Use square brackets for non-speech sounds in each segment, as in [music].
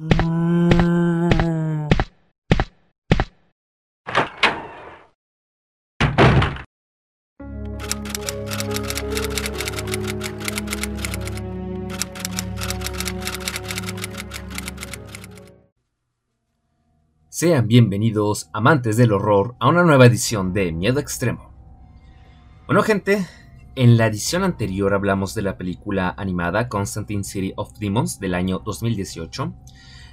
Sean bienvenidos, amantes del horror, a una nueva edición de Miedo Extremo. Bueno gente, en la edición anterior hablamos de la película animada Constantine City of Demons del año 2018,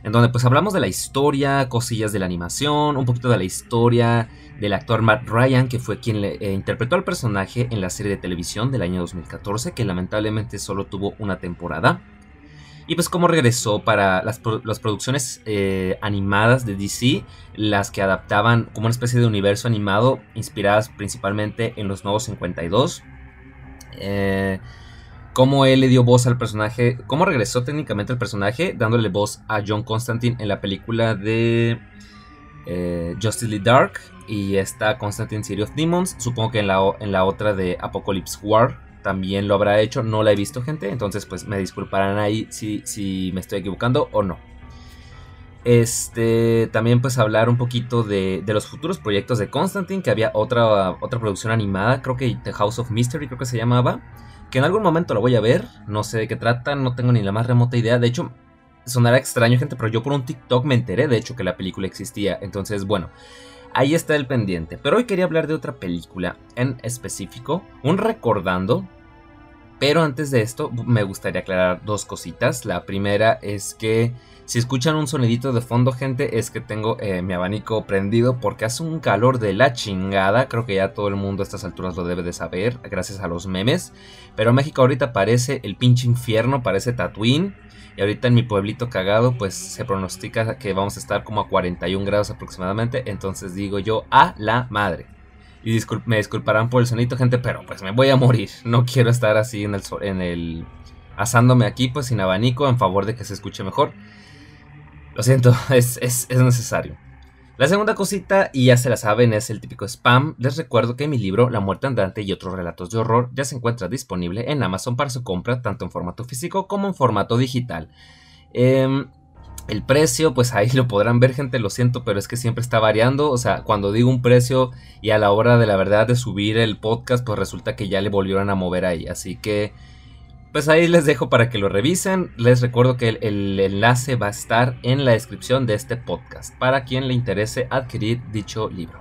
en donde pues hablamos de la historia, cosillas de la animación, un poquito de la historia del actor Matt Ryan, que fue quien le, eh, interpretó al personaje en la serie de televisión del año 2014, que lamentablemente solo tuvo una temporada. Y pues cómo regresó para las, producciones eh, animadas de DC, las que adaptaban como una especie de universo animado, inspiradas principalmente en los Nuevos 52. Eh, cómo él le dio voz al personaje, cómo regresó técnicamente el personaje, dándole voz a John Constantine en la película de eh, Justice League Dark y está Constantine City of Demons, supongo que en la, en la otra de Apocalypse War, también lo habrá hecho, no la he visto gente, entonces pues me disculparán ahí si, si me estoy equivocando o no. Este, también pues hablar un poquito de, de, los futuros proyectos de Constantine, que había otra, otra producción animada, creo que The House of Mystery creo que se llamaba, que en algún momento lo voy a ver, no sé de qué trata, no tengo ni la más remota idea, de hecho sonará extraño gente, pero yo por un TikTok me enteré de hecho que la película existía, entonces bueno, ahí está el pendiente. Pero hoy quería hablar de otra película en específico, un recordando pero antes de esto, me gustaría aclarar dos cositas. La primera es que si escuchan un sonidito de fondo, gente, es que tengo eh, mi abanico prendido porque hace un calor de la chingada. Creo que ya todo el mundo a estas alturas lo debe de saber, gracias a los memes. Pero México ahorita parece el pinche infierno, parece Tatooine. Y ahorita en mi pueblito cagado, pues se pronostica que vamos a estar como a 41 grados aproximadamente. Entonces digo yo, a la madre. Y me disculparán por el sonito, gente, pero pues me voy a morir. No quiero estar así en el, en el asándome aquí, pues sin abanico, en favor de que se escuche mejor. Lo siento, [laughs] es, es, necesario. La segunda cosita, y ya se la saben, es el típico spam. Les recuerdo que mi libro, La muerte andante y otros relatos de horror, ya se encuentra disponible en Amazon para su compra, tanto en formato físico como en formato digital. Eh, el precio, pues ahí [laughs] lo podrán ver, gente, lo siento, pero es que siempre está variando. O sea, cuando digo un precio y a la hora de la verdad de subir el podcast, pues resulta que ya le volvieron a mover ahí. Así que, pues ahí les dejo para que lo revisen. Les recuerdo que el, enlace va a estar en la descripción de este podcast para quien le interese adquirir dicho libro.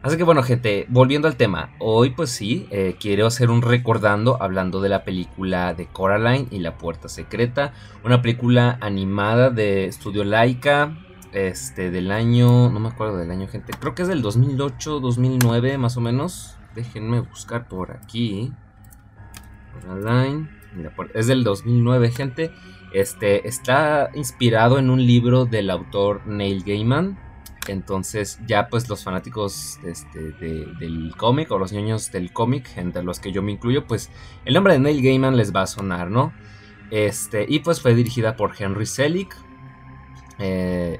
Así que bueno gente, volviendo al tema, hoy pues sí, eh, quiero hacer un recordando hablando de la película de Coraline y la puerta secreta, una película animada de Estudio Laika, este, del año, no me acuerdo del año gente, creo que es del 2008, 2009 más o menos, déjenme buscar por aquí, Es del 2009 gente, este, está inspirado en un libro del autor Neil Gaiman, entonces ya pues los fanáticos este, del cómic o los niños del cómic, entre los que yo me incluyo, pues el nombre de Neil Gaiman les va a sonar, ¿no? Este, y pues fue dirigida por Henry Selick. Eh,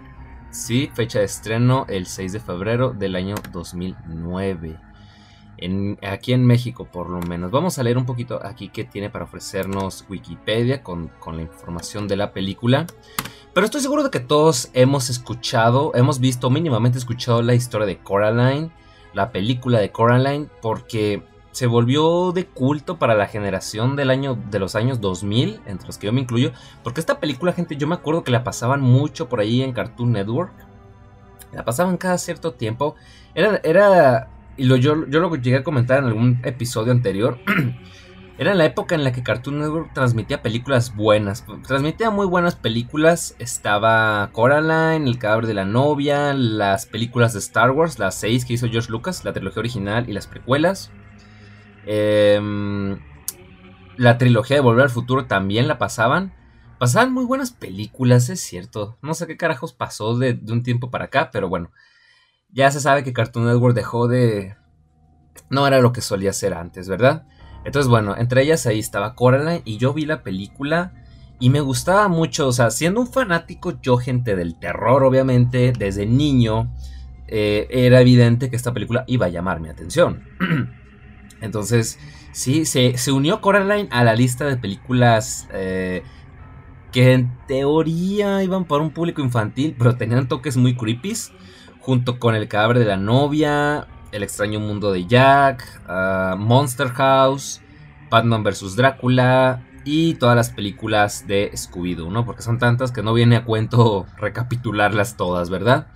sí, fecha de estreno el 6 de febrero del año 2009. Aquí en México por lo menos. Vamos a leer un poquito aquí qué tiene para ofrecernos Wikipedia con, con la información de la película. Pero estoy seguro de que todos hemos escuchado, hemos visto, mínimamente escuchado la historia de Coraline, la película de Coraline, porque se volvió de culto para la generación del año, de los años 2000, entre los que yo me incluyo, porque esta película, gente, yo me acuerdo que la pasaban mucho por ahí en Cartoon Network. La pasaban cada cierto tiempo. Era, era y yo, yo lo llegué a comentar en algún episodio anterior. [clears throat] Era la época en la que Cartoon Network transmitía películas buenas. Transmitía muy buenas películas. Estaba Coraline, El cadáver de la novia, las películas de Star Wars, las seis que hizo George Lucas, la trilogía original y las precuelas. Em, la trilogía de Volver al Futuro también la pasaban. Pasaban muy buenas películas, es cierto. No sé qué carajos pasó de, de un tiempo para acá, pero bueno. Ya se sabe que Cartoon Network dejó de... No era lo que solía ser antes, ¿verdad? Entonces, bueno, entre ellas ahí estaba Coraline y yo vi la película y me gustaba mucho, o sea, siendo un fanático yo, gente del terror, obviamente, desde niño, eh, era evidente que esta película iba a llamar mi atención. [clears throat] Entonces, sí, se, unió Coraline a la lista de películas eh, que en teoría iban para un público infantil, pero tenían toques muy creepy, junto con El cadáver de la novia, El extraño mundo de Jack, ah, Monster House, Batman vs. Drácula y todas las películas de Scooby-Doo, ¿no? Porque son tantas que no viene a cuento [laughs] recapitularlas todas, ¿verdad?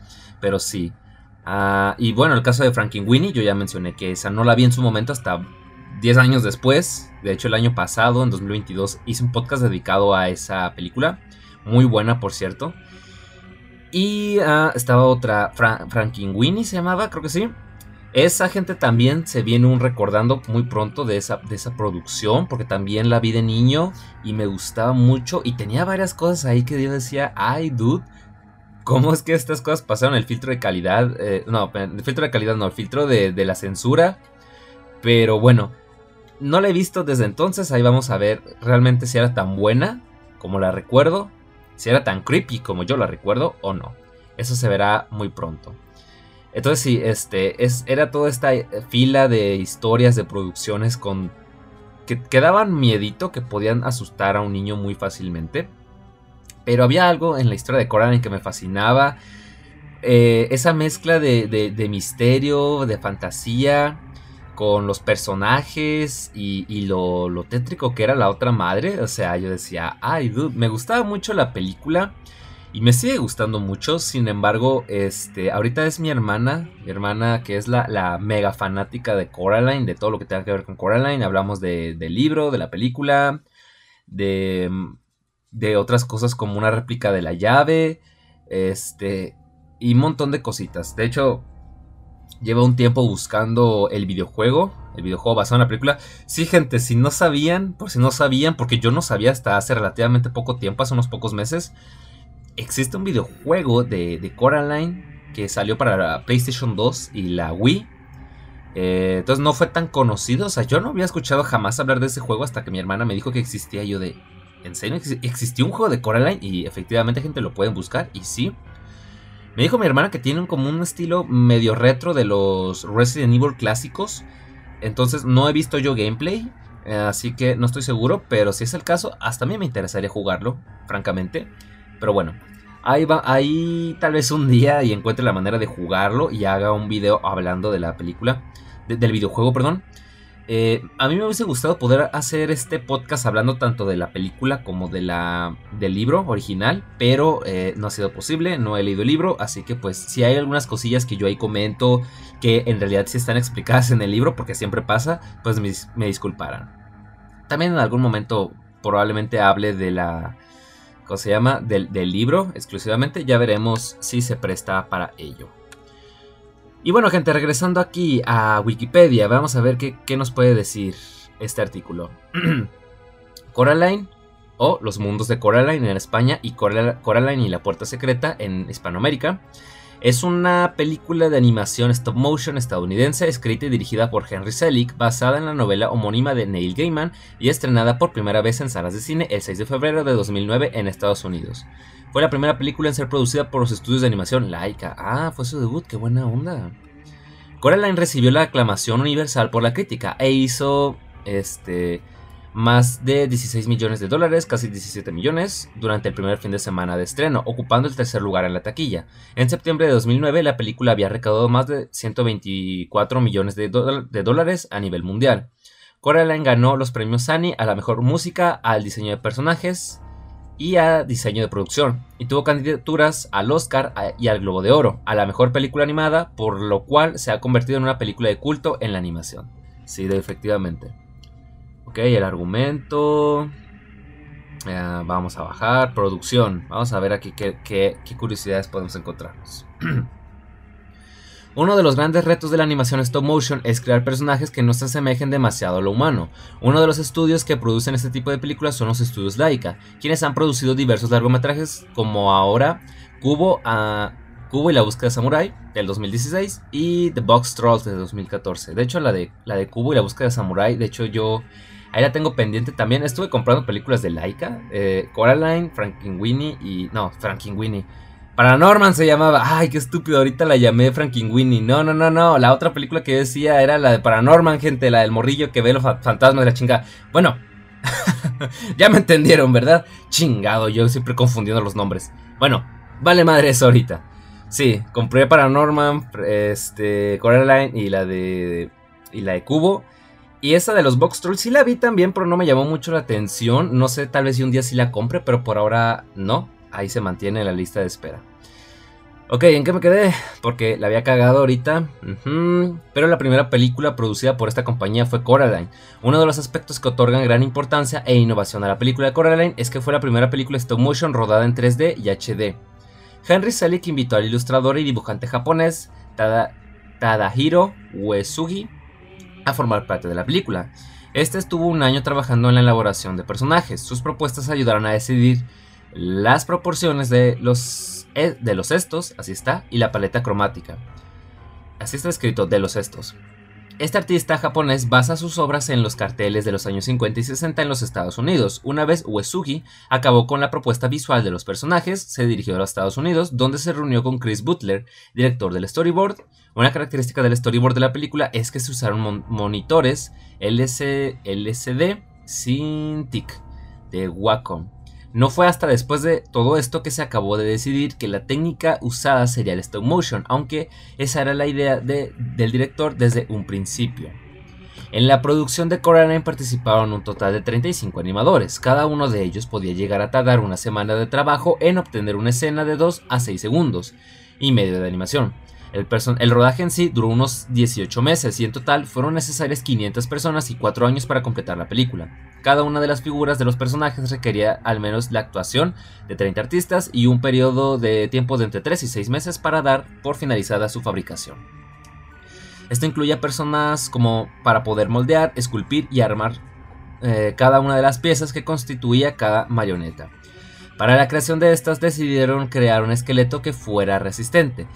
Pero sí. Ah, y bueno, el caso de Winnie, yo ya mencioné que esa no la vi en su momento hasta 10 años después. De hecho, el año pasado, en 2022, hice un podcast dedicado a esa película. Muy buena, por cierto. Y ah, estaba otra, Winnie se llamaba, creo que sí. Esa gente también se viene un recordando muy pronto de esa, de esa producción, porque también la vi de niño y me gustaba mucho y tenía varias cosas ahí que yo decía, ay dude, ¿cómo es que estas cosas pasaron el filtro de calidad? Eh, no, el filtro de calidad no, el filtro de, de la censura. Pero bueno, no la he visto desde entonces, ahí vamos a ver realmente si era tan buena como la recuerdo, si era tan creepy como yo la recuerdo o no. Eso se verá muy pronto. Entonces sí, este, es, era toda esta eh, fila de historias, de producciones con que, que, daban miedito, que podían asustar a un niño muy fácilmente. Pero había algo en la historia de Coraline que me fascinaba. Eh, esa mezcla de, de, misterio, de fantasía, con los personajes y, y lo, lo, tétrico que era la otra madre. O sea, yo decía, ay, dude, me gustaba mucho la película. Y me sigue gustando mucho, sin embargo, este, ahorita es mi hermana, mi hermana que es la, mega fanática de Coraline, de todo lo que tenga que ver con Coraline. Hablamos de, del libro, de la película, de, de otras cosas como una réplica de la llave, este, y un montón de cositas. De hecho, lleva un tiempo buscando el videojuego, el videojuego basado en la película. Sí, gente, si no sabían, por si no sabían, porque yo no sabía hasta hace relativamente poco tiempo, hace unos pocos meses existe un videojuego de, Coraline que salió para la PlayStation 2 y la Wii. Eh, entonces no fue tan conocido. O sea, yo no había escuchado jamás hablar de ese juego hasta que mi hermana me dijo que existía. Yo de, ¿en serio existió un juego de Coraline? Y efectivamente gente lo pueden buscar. Y sí. Me dijo mi hermana que tienen como un estilo medio retro de los Resident Evil clásicos. Entonces no he visto yo gameplay. Eh, así que no estoy seguro. Pero si es el caso, hasta a mí me interesaría jugarlo, francamente. Pero bueno, ahí va, ahí tal vez un día y encuentre la manera de jugarlo y haga un video hablando de la película, del videojuego, perdón. Eh, a mí me hubiese gustado poder hacer este podcast hablando tanto de la película como de la, del libro original, pero eh, no ha sido posible, no he leído el libro, así que pues si hay algunas cosillas que yo ahí comento que en realidad sí están [laughs] explicadas en el libro, porque siempre pasa, pues me, me disculparán. También en algún momento probablemente hable de la ¿cómo se llama? Del, libro exclusivamente. Ya veremos si se presta para ello. Y bueno, gente, regresando aquí a Wikipedia, vamos a ver qué, qué nos puede decir este artículo. [clears throat] Coraline o Los Mundos de Coraline en España y Coraline y la Puerta Secreta en Hispanoamérica es una película de animación stop motion estadounidense escrita y dirigida por Henry Selick, basada en la novela homónima de Neil Gaiman y estrenada por primera vez en salas de cine el 6 de febrero de 2009 en Estados Unidos. Fue la primera película en ser producida por los estudios de animación Laika. Ah, fue su debut, qué buena onda. Coraline recibió la aclamación universal por la crítica e hizo este más de 16 millones de dólares, casi 17 millones, durante el primer fin de semana de estreno, ocupando el tercer lugar en la taquilla. En septiembre de 2009 la película había recaudado más de 124 millones de, dólares a nivel mundial. Coraline ganó los premios Annie a la mejor música, al diseño de personajes y a diseño de producción, y tuvo candidaturas al Oscar y al Globo de Oro, a la mejor película animada, por lo cual se ha convertido en una película de culto en la animación. Sí, efectivamente. Ok, el argumento. Eh, vamos a bajar. Producción. Vamos a ver aquí qué, curiosidades podemos encontrarnos. [clears throat] Uno de los grandes retos de la animación stop motion es crear personajes que no se asemejen demasiado a lo humano. Uno de los estudios que producen este tipo de películas son los estudios Laika, quienes han producido diversos largometrajes como ahora Cubo, a, Cubo y la búsqueda de Samurai del 2016 y The Box Trolls de 2014. De hecho, la de, la de Cubo y la búsqueda de Samurai, de hecho yo Ahí la tengo pendiente también. Estuve comprando películas de Laika. Eh, Coraline, Frankenweenie y... No, Frankenweenie. Paranorman se llamaba. Ay, qué estúpido. Ahorita la llamé Frankenweenie. No, no, no, no. La otra película que decía era la de Paranorman, gente. La del morrillo que ve los fantasmas de la chinga. Bueno, [laughs] ya me entendieron, ¿verdad? Chingado, yo siempre confundiendo los nombres. Bueno, vale madre eso ahorita. Sí, compré Paranorman, este, Coraline y la de y la de Cubo. Y esa de los Box Trolls sí la vi también, pero no me llamó mucho la atención. No sé, tal vez si un día sí la compre, pero por ahora no. Ahí se mantiene en la lista de espera. Ok, ¿en qué me quedé? Porque la había cagado ahorita. Pero la primera película producida por esta compañía fue Coraline. Uno de los aspectos que otorgan gran importancia e innovación a la película de Coraline es que fue la primera película stop motion rodada en 3D y HD. Henry Selick invitó al ilustrador y dibujante japonés Tadahiro Uesugi a formar parte de la película. Este estuvo un año trabajando en la elaboración de personajes. Sus propuestas ayudaron a decidir las proporciones de los, eh, de los estos, así está, y la paleta cromática. Así está escrito, de los estos. Este artista japonés basa sus obras en los carteles de los años 50 y 60 en los Estados Unidos. Una vez Uesugi acabó con la propuesta visual de los personajes, se dirigió a los Estados Unidos, donde se reunió con Chris Butler, director del storyboard. Una característica del storyboard de la película es que se usaron monitores LCD Cintiq de Wacom no fue hasta después de todo esto que se acabó de decidir que la técnica usada sería el stop motion, aunque esa era la idea del director desde un principio. En la producción de Coraline participaron un total de 35 animadores, cada uno de ellos podía llegar a tardar una semana de trabajo en obtener una escena de 2 a 6 segundos y medio de animación. El, rodaje en sí duró unos 18 meses y en total fueron necesarias 500 personas y 4 años para completar la película. Cada una de las figuras de los personajes requería al menos la actuación de 30 artistas y un periodo de tiempo de entre 3 y 6 meses para dar por finalizada su fabricación. Esto incluye a personas como para poder moldear, esculpir y armar eh, cada una de las piezas que constituía cada marioneta. Para la creación de estas decidieron crear un esqueleto que fuera resistente,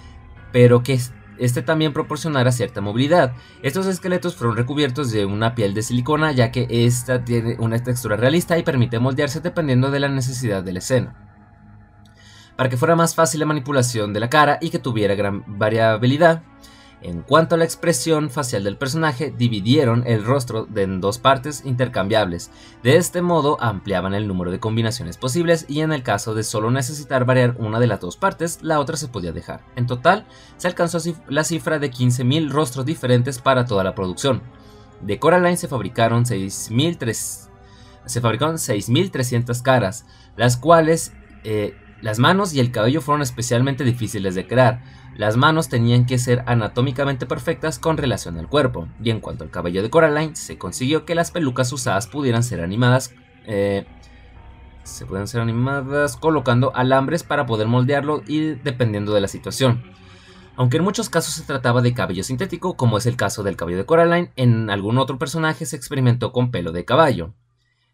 pero que este también proporcionara cierta movilidad. Estos esqueletos fueron recubiertos de una piel de silicona ya que esta tiene una textura realista y permite moldearse dependiendo de la necesidad de la escena. Para que fuera más fácil la manipulación de la cara y que tuviera gran variabilidad, en cuanto a la expresión facial del personaje, dividieron el rostro en dos partes intercambiables. De este modo ampliaban el número de combinaciones posibles y en el caso de solo necesitar variar una de las dos partes, la otra se podía dejar. En total, se alcanzó la cifra de 15.000 rostros diferentes para toda la producción. De Coraline se fabricaron 6.300 caras, las cuales eh, las manos y el cabello fueron especialmente difíciles de crear las manos tenían que ser anatómicamente perfectas con relación al cuerpo, y en cuanto al cabello de Coraline, se consiguió que las pelucas usadas pudieran ser animadas. Eh, se pueden ser animadas colocando alambres para poder moldearlo y dependiendo de la situación. Aunque en muchos casos se trataba de cabello sintético, como es el caso del cabello de Coraline, en algún otro personaje se experimentó con pelo de caballo,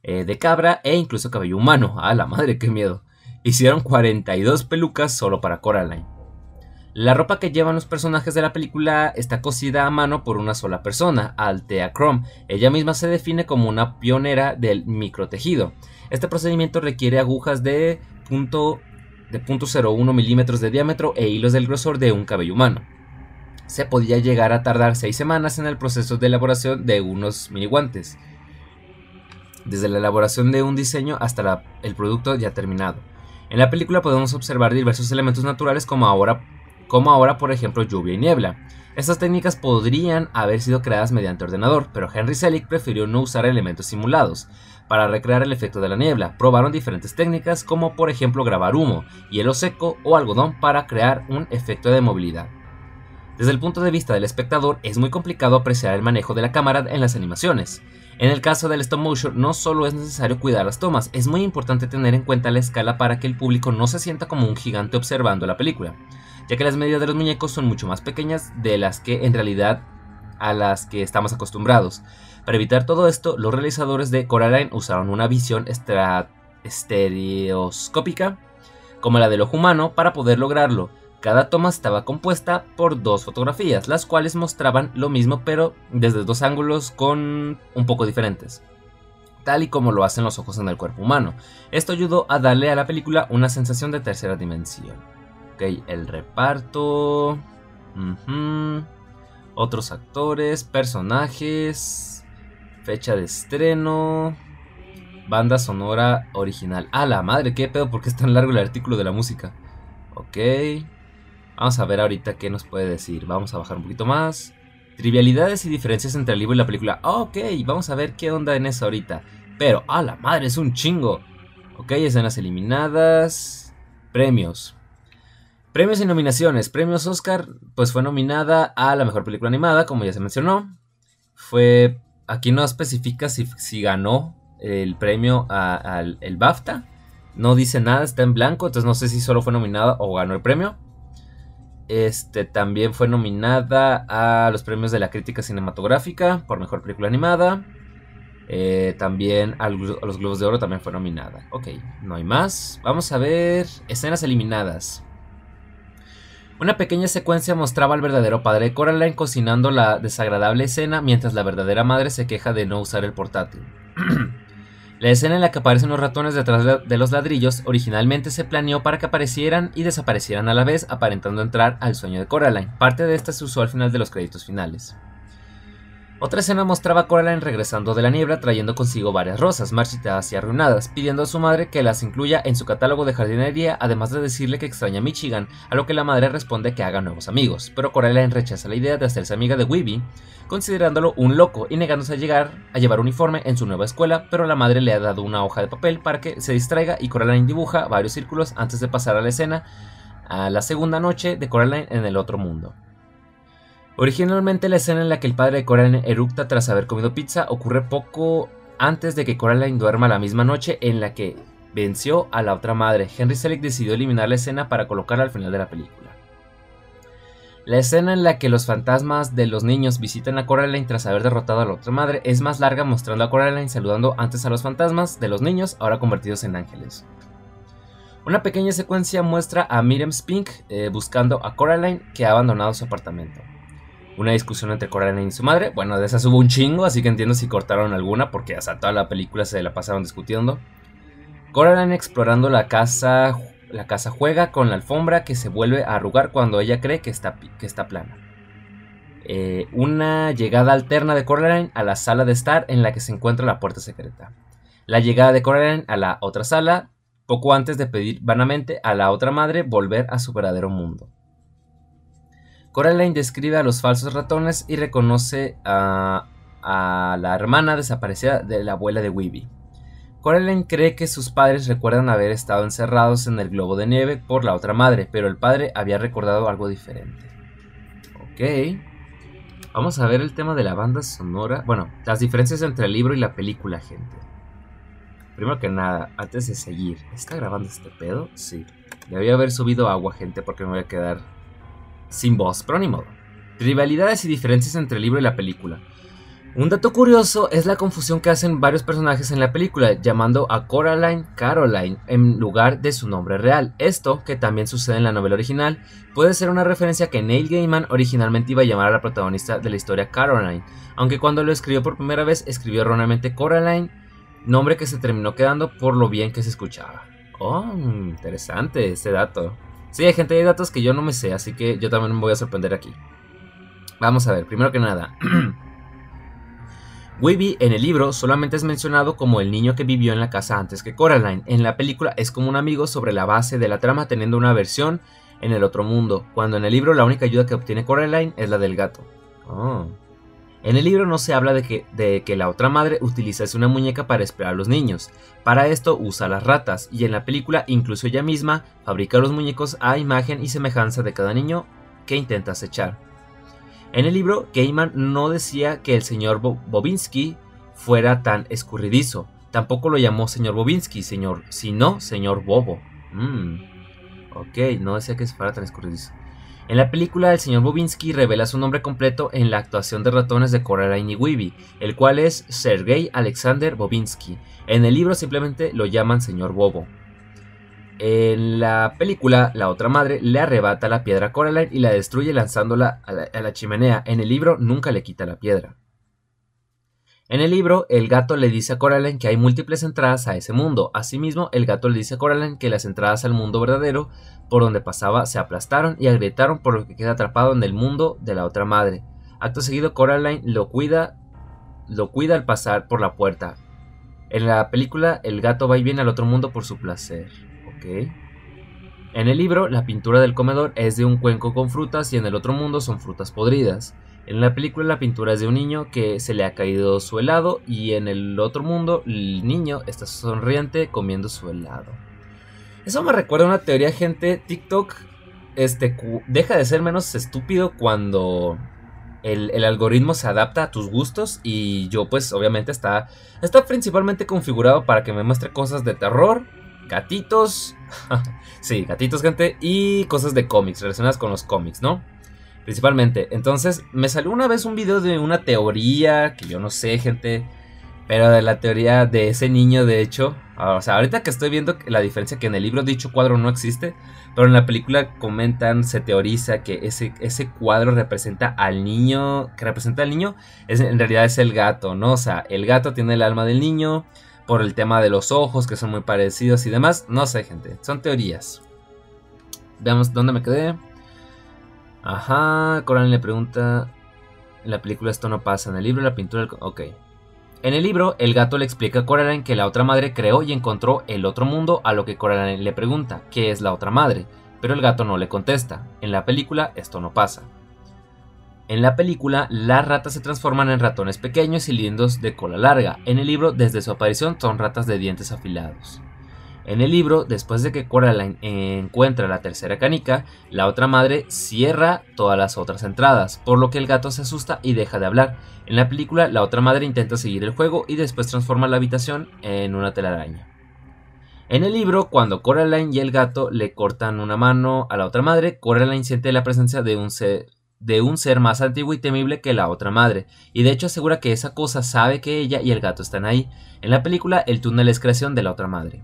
eh, de cabra e incluso cabello humano. ¡A la madre, qué miedo! Hicieron 42 pelucas solo para Coraline. La ropa que llevan los personajes de la película está cosida a mano por una sola persona, Altea Chrome. Ella misma se define como una pionera del microtejido. Este procedimiento requiere agujas de punto, de 0.01 milímetros de diámetro e hilos del grosor de un cabello humano. Se podía llegar a tardar 6 semanas en el proceso de elaboración de unos mini guantes. Desde la elaboración de un diseño hasta el producto ya terminado. En la película podemos observar diversos elementos naturales como ahora como ahora por ejemplo lluvia y niebla. Estas técnicas podrían haber sido creadas mediante ordenador, pero Henry Selick prefirió no usar elementos simulados. Para recrear el efecto de la niebla, probaron diferentes técnicas como por ejemplo grabar humo, hielo seco o algodón para crear un efecto de movilidad. Desde el punto de vista del espectador, es muy complicado apreciar el manejo de la cámara en las animaciones. En el caso del stop motion, no solo es necesario cuidar las tomas, es muy importante tener en cuenta la escala para que el público no se sienta como un gigante observando la película ya que las medidas de los muñecos son mucho más pequeñas de las que en realidad a las que estamos acostumbrados. Para evitar todo esto, los realizadores de Coraline usaron una visión estereoscópica como la del ojo humano para poder lograrlo. Cada toma estaba compuesta por dos fotografías, las cuales mostraban lo mismo pero desde dos ángulos con un poco diferentes tal y como lo hacen los ojos en el cuerpo humano. Esto ayudó a darle a la película una sensación de tercera dimensión. Ok, el reparto. Otros actores, personajes. Fecha de estreno. Banda sonora original. A la madre, qué pedo, porque es tan largo el artículo de la música. Ok. Vamos a ver ahorita qué nos puede decir. Vamos a bajar un poquito más. Trivialidades y diferencias entre el libro y la película. Ok, vamos a ver qué onda en eso ahorita. Pero, a la madre, es un chingo. Ok, escenas eliminadas. Premios. Premios y nominaciones. Premios Oscar, pues fue nominada a la mejor película animada, como ya se mencionó. Fue. Aquí no especifica si, si ganó el premio al el BAFTA. No dice nada, está en blanco, entonces no sé si solo fue nominada o ganó el premio. Este también fue nominada a los premios de la crítica cinematográfica por mejor película animada. Eh, también a los Globos de Oro también fue nominada. Ok, no hay más. Vamos a ver escenas eliminadas. Una pequeña secuencia mostraba al verdadero padre de Coraline cocinando la desagradable escena mientras la verdadera madre se queja de no usar el portátil. [clears throat] La escena en la que aparecen los ratones detrás de los ladrillos originalmente se planeó para que aparecieran y desaparecieran a la vez, aparentando entrar al sueño de Coraline. Parte de esta se usó al final de los créditos finales. Otra escena mostraba a Coraline regresando de la niebla trayendo consigo varias rosas marchitadas y arruinadas, pidiendo a su madre que las incluya en su catálogo de jardinería, además de decirle que extraña a Michigan, a lo que la madre responde que haga nuevos amigos, pero Coraline rechaza la idea de hacerse amiga de Weeby, considerándolo un loco y negándose a llegar a llevar uniforme en su nueva escuela, pero la madre le ha dado una hoja de papel para que se distraiga y Coraline dibuja varios círculos antes de pasar a la escena a la segunda noche de Coraline en el otro mundo. Originalmente la escena en la que el padre de Coraline eructa tras haber comido pizza ocurre poco antes de que Coraline duerma la misma noche en la que venció a la otra madre. Henry Selick decidió eliminar la escena para colocarla al final de la película. La escena en la que los fantasmas de los niños visitan a Coraline tras haber derrotado a la otra madre es más larga mostrando a Coraline saludando antes a los fantasmas de los niños ahora convertidos en ángeles. Una pequeña secuencia muestra a Miriam Spink eh, buscando a Coraline que ha abandonado su apartamento una discusión entre Coraline y su madre. Bueno, de esas hubo un chingo, así que entiendo si cortaron alguna, porque hasta toda la película se la pasaron discutiendo. Coraline explorando la casa, la casa juega con la alfombra que se vuelve a arrugar cuando ella cree que está, que está plana. Eh, una llegada alterna de Coraline a la sala de estar en la que se encuentra la puerta secreta. La llegada de Coraline a la otra sala, poco antes de pedir vanamente a la otra madre volver a su verdadero mundo. Coraline describe a los falsos ratones y reconoce a, la hermana desaparecida de la abuela de Weeby. Coraline cree que sus padres recuerdan haber estado encerrados en el globo de nieve por la otra madre, pero el padre había recordado algo diferente. Ok. Vamos a ver el tema de la banda sonora. Bueno, las diferencias entre el libro y la película, gente. Primero que nada, antes de seguir, ¿está grabando este pedo? Sí. Debía haber subido agua, gente, porque me voy a quedar sin voz, pero ni. Rivalidades y diferencias entre el libro y la película. Un dato curioso es la confusión que hacen varios personajes en la película, llamando a Coraline Caroline en lugar de su nombre real. Esto, que también sucede en la novela original, puede ser una referencia que Neil Gaiman originalmente iba a llamar a la protagonista de la historia Caroline, aunque cuando lo escribió por primera vez escribió erróneamente Coraline, nombre que se terminó quedando por lo bien que se escuchaba. Oh, interesante este dato. Sí, hay gente, de datos que yo no me sé, así que yo también me voy a sorprender aquí. Vamos a ver, primero que nada. [clears throat] Weeby en el libro solamente es mencionado como el niño que vivió en la casa antes que Coraline. En la película es como un amigo sobre la base de la trama teniendo una versión en el otro mundo, cuando en el libro la única ayuda que obtiene Coraline es la del gato. Oh. En el libro no se habla de que, de que la otra madre utilizase una muñeca para esperar a los niños. Para esto usa las ratas, y en la película incluso ella misma fabrica los muñecos a imagen y semejanza de cada niño que intenta acechar. En el libro, Gaiman no decía que el señor Bobinsky fuera tan escurridizo. Tampoco lo llamó señor Bobinsky, señor, sino señor Bobo. Mm. Ok, no decía que fuera tan escurridizo. En la película, el señor Bobinsky revela su nombre completo en la actuación de ratones de Coraline y Weeby, el cual es Sergei Alexander Bobinsky. En el libro simplemente lo llaman señor Bobo. En la película, la otra madre le arrebata la piedra a Coraline y la destruye lanzándola a la, a la chimenea. En el libro nunca le quita la piedra. En el libro, el gato le dice a Coraline que hay múltiples entradas a ese mundo. Asimismo, el gato le dice a Coraline que las entradas al mundo verdadero por donde pasaba se aplastaron y agrietaron por lo que queda atrapado en el mundo de la otra madre. Acto seguido, Coraline lo cuida, lo cuida al pasar por la puerta. En la película, el gato va y viene al otro mundo por su placer. En el libro, la pintura del comedor es de un cuenco con frutas y en el otro mundo son frutas podridas. En la película la pintura es de un niño que se le ha caído su helado y en el otro mundo el niño está sonriente comiendo su helado. Eso me recuerda a una teoría, gente. TikTok este, deja de ser menos estúpido cuando el, el, algoritmo se adapta a tus gustos y yo pues obviamente está, está principalmente configurado para que me muestre cosas de terror, gatitos, [laughs] sí, gatitos gente, y cosas de cómics relacionadas con los cómics, ¿no? Principalmente. Entonces me salió una vez un video de una teoría que yo no sé gente, pero de la teoría de ese niño de hecho, o sea, ahorita que estoy viendo la diferencia que en el libro dicho cuadro no existe, pero en la película comentan, se teoriza que ese, ese cuadro representa al niño, que representa al niño, es, en realidad es el gato, ¿no? O sea, el gato tiene el alma del niño por el tema de los ojos, que son muy parecidos y demás. No sé, gente, son teorías. Veamos dónde me quedé. Ajá, Coraline le pregunta, en la película esto no pasa, en el libro la pintura... Ok. En el libro, el gato le explica a Coraline que la otra madre creó y encontró el otro mundo, a lo que Coraline le pregunta, ¿qué es la otra madre? Pero el gato no le contesta. En la película esto no pasa. En la película, las ratas se transforman en ratones pequeños y lindos de cola larga. En el libro, desde su aparición, son ratas de dientes afilados. En el libro, después de que Coraline encuentra la tercera canica, la otra madre cierra todas las otras entradas, por lo que el gato se asusta y deja de hablar. En la película, la otra madre intenta seguir el juego y después transforma la habitación en una telaraña. En el libro, cuando Coraline y el gato le cortan una mano a la otra madre, Coraline siente la presencia de un ser, de un ser más antiguo y temible que la otra madre, y de hecho asegura que esa cosa sabe que ella y el gato están ahí. En la película, el túnel es creación de la otra madre.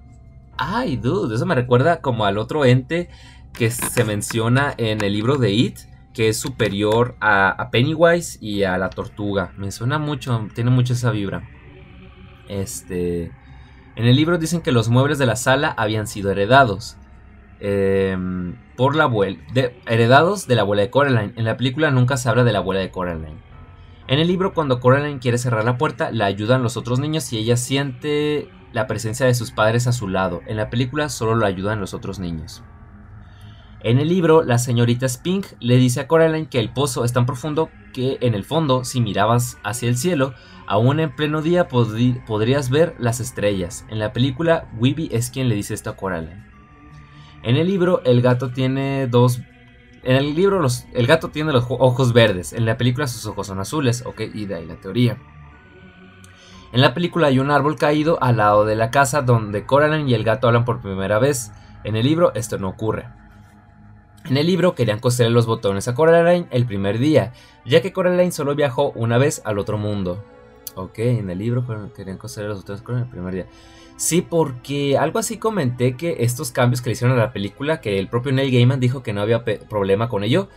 Ay, dude, eso me recuerda como al otro ente que se menciona en el libro de It, que es superior a, Pennywise y a la tortuga. Me suena mucho, tiene mucho esa vibra. Este. En el libro dicen que los muebles de la sala habían sido heredados. Em, por la abuela. heredados de la abuela de Coraline. En la película nunca se habla de la abuela de Coraline. En el libro, cuando Coraline quiere cerrar la puerta, la ayudan los otros niños y ella siente la presencia de sus padres a su lado. En la película solo lo ayudan los otros niños. En el libro, la señorita Spink le dice a Coraline que el pozo es tan profundo que en el fondo, si mirabas hacia el cielo, aún en pleno día podrías ver las estrellas. En la película, Weeby es quien le dice esto a Coraline. En el libro, el gato tiene dos... En el libro, el gato tiene los ojos verdes. En la película, sus ojos son azules. Ok, y de ahí la teoría. En la película hay un árbol caído al lado de la casa donde Coraline y el gato hablan por primera vez. En el libro esto no ocurre. En el libro querían coserle los botones a Coraline el primer día, ya que Coraline solo viajó una vez al otro mundo. Ok, en el libro querían coserle los botones a Coraline el primer día. Sí, porque algo así comenté que estos cambios que le hicieron a la película, que el propio Neil Gaiman dijo que no había problema con ello,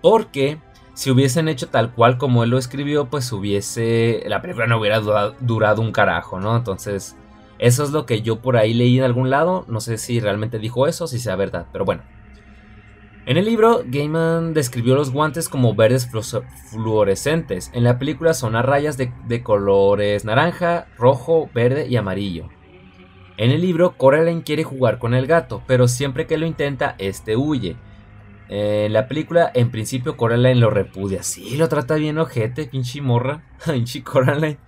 porque si hubiesen hecho tal cual como él lo escribió, pues hubiese. La película no hubiera durado, un carajo, ¿no? Entonces, eso es lo que yo por ahí leí en algún lado. No sé si realmente dijo eso si sea verdad, pero bueno. En el libro, Gaiman describió los guantes como verdes fluorescentes. En la película son a rayas de, de, colores naranja, rojo, verde y amarillo. En el libro, Coraline quiere jugar con el gato, pero siempre que lo intenta, este huye. En la película, en principio, Coraline lo repudia. Sí, lo trata bien ojete, pinche morra. [laughs] pinche Coraline.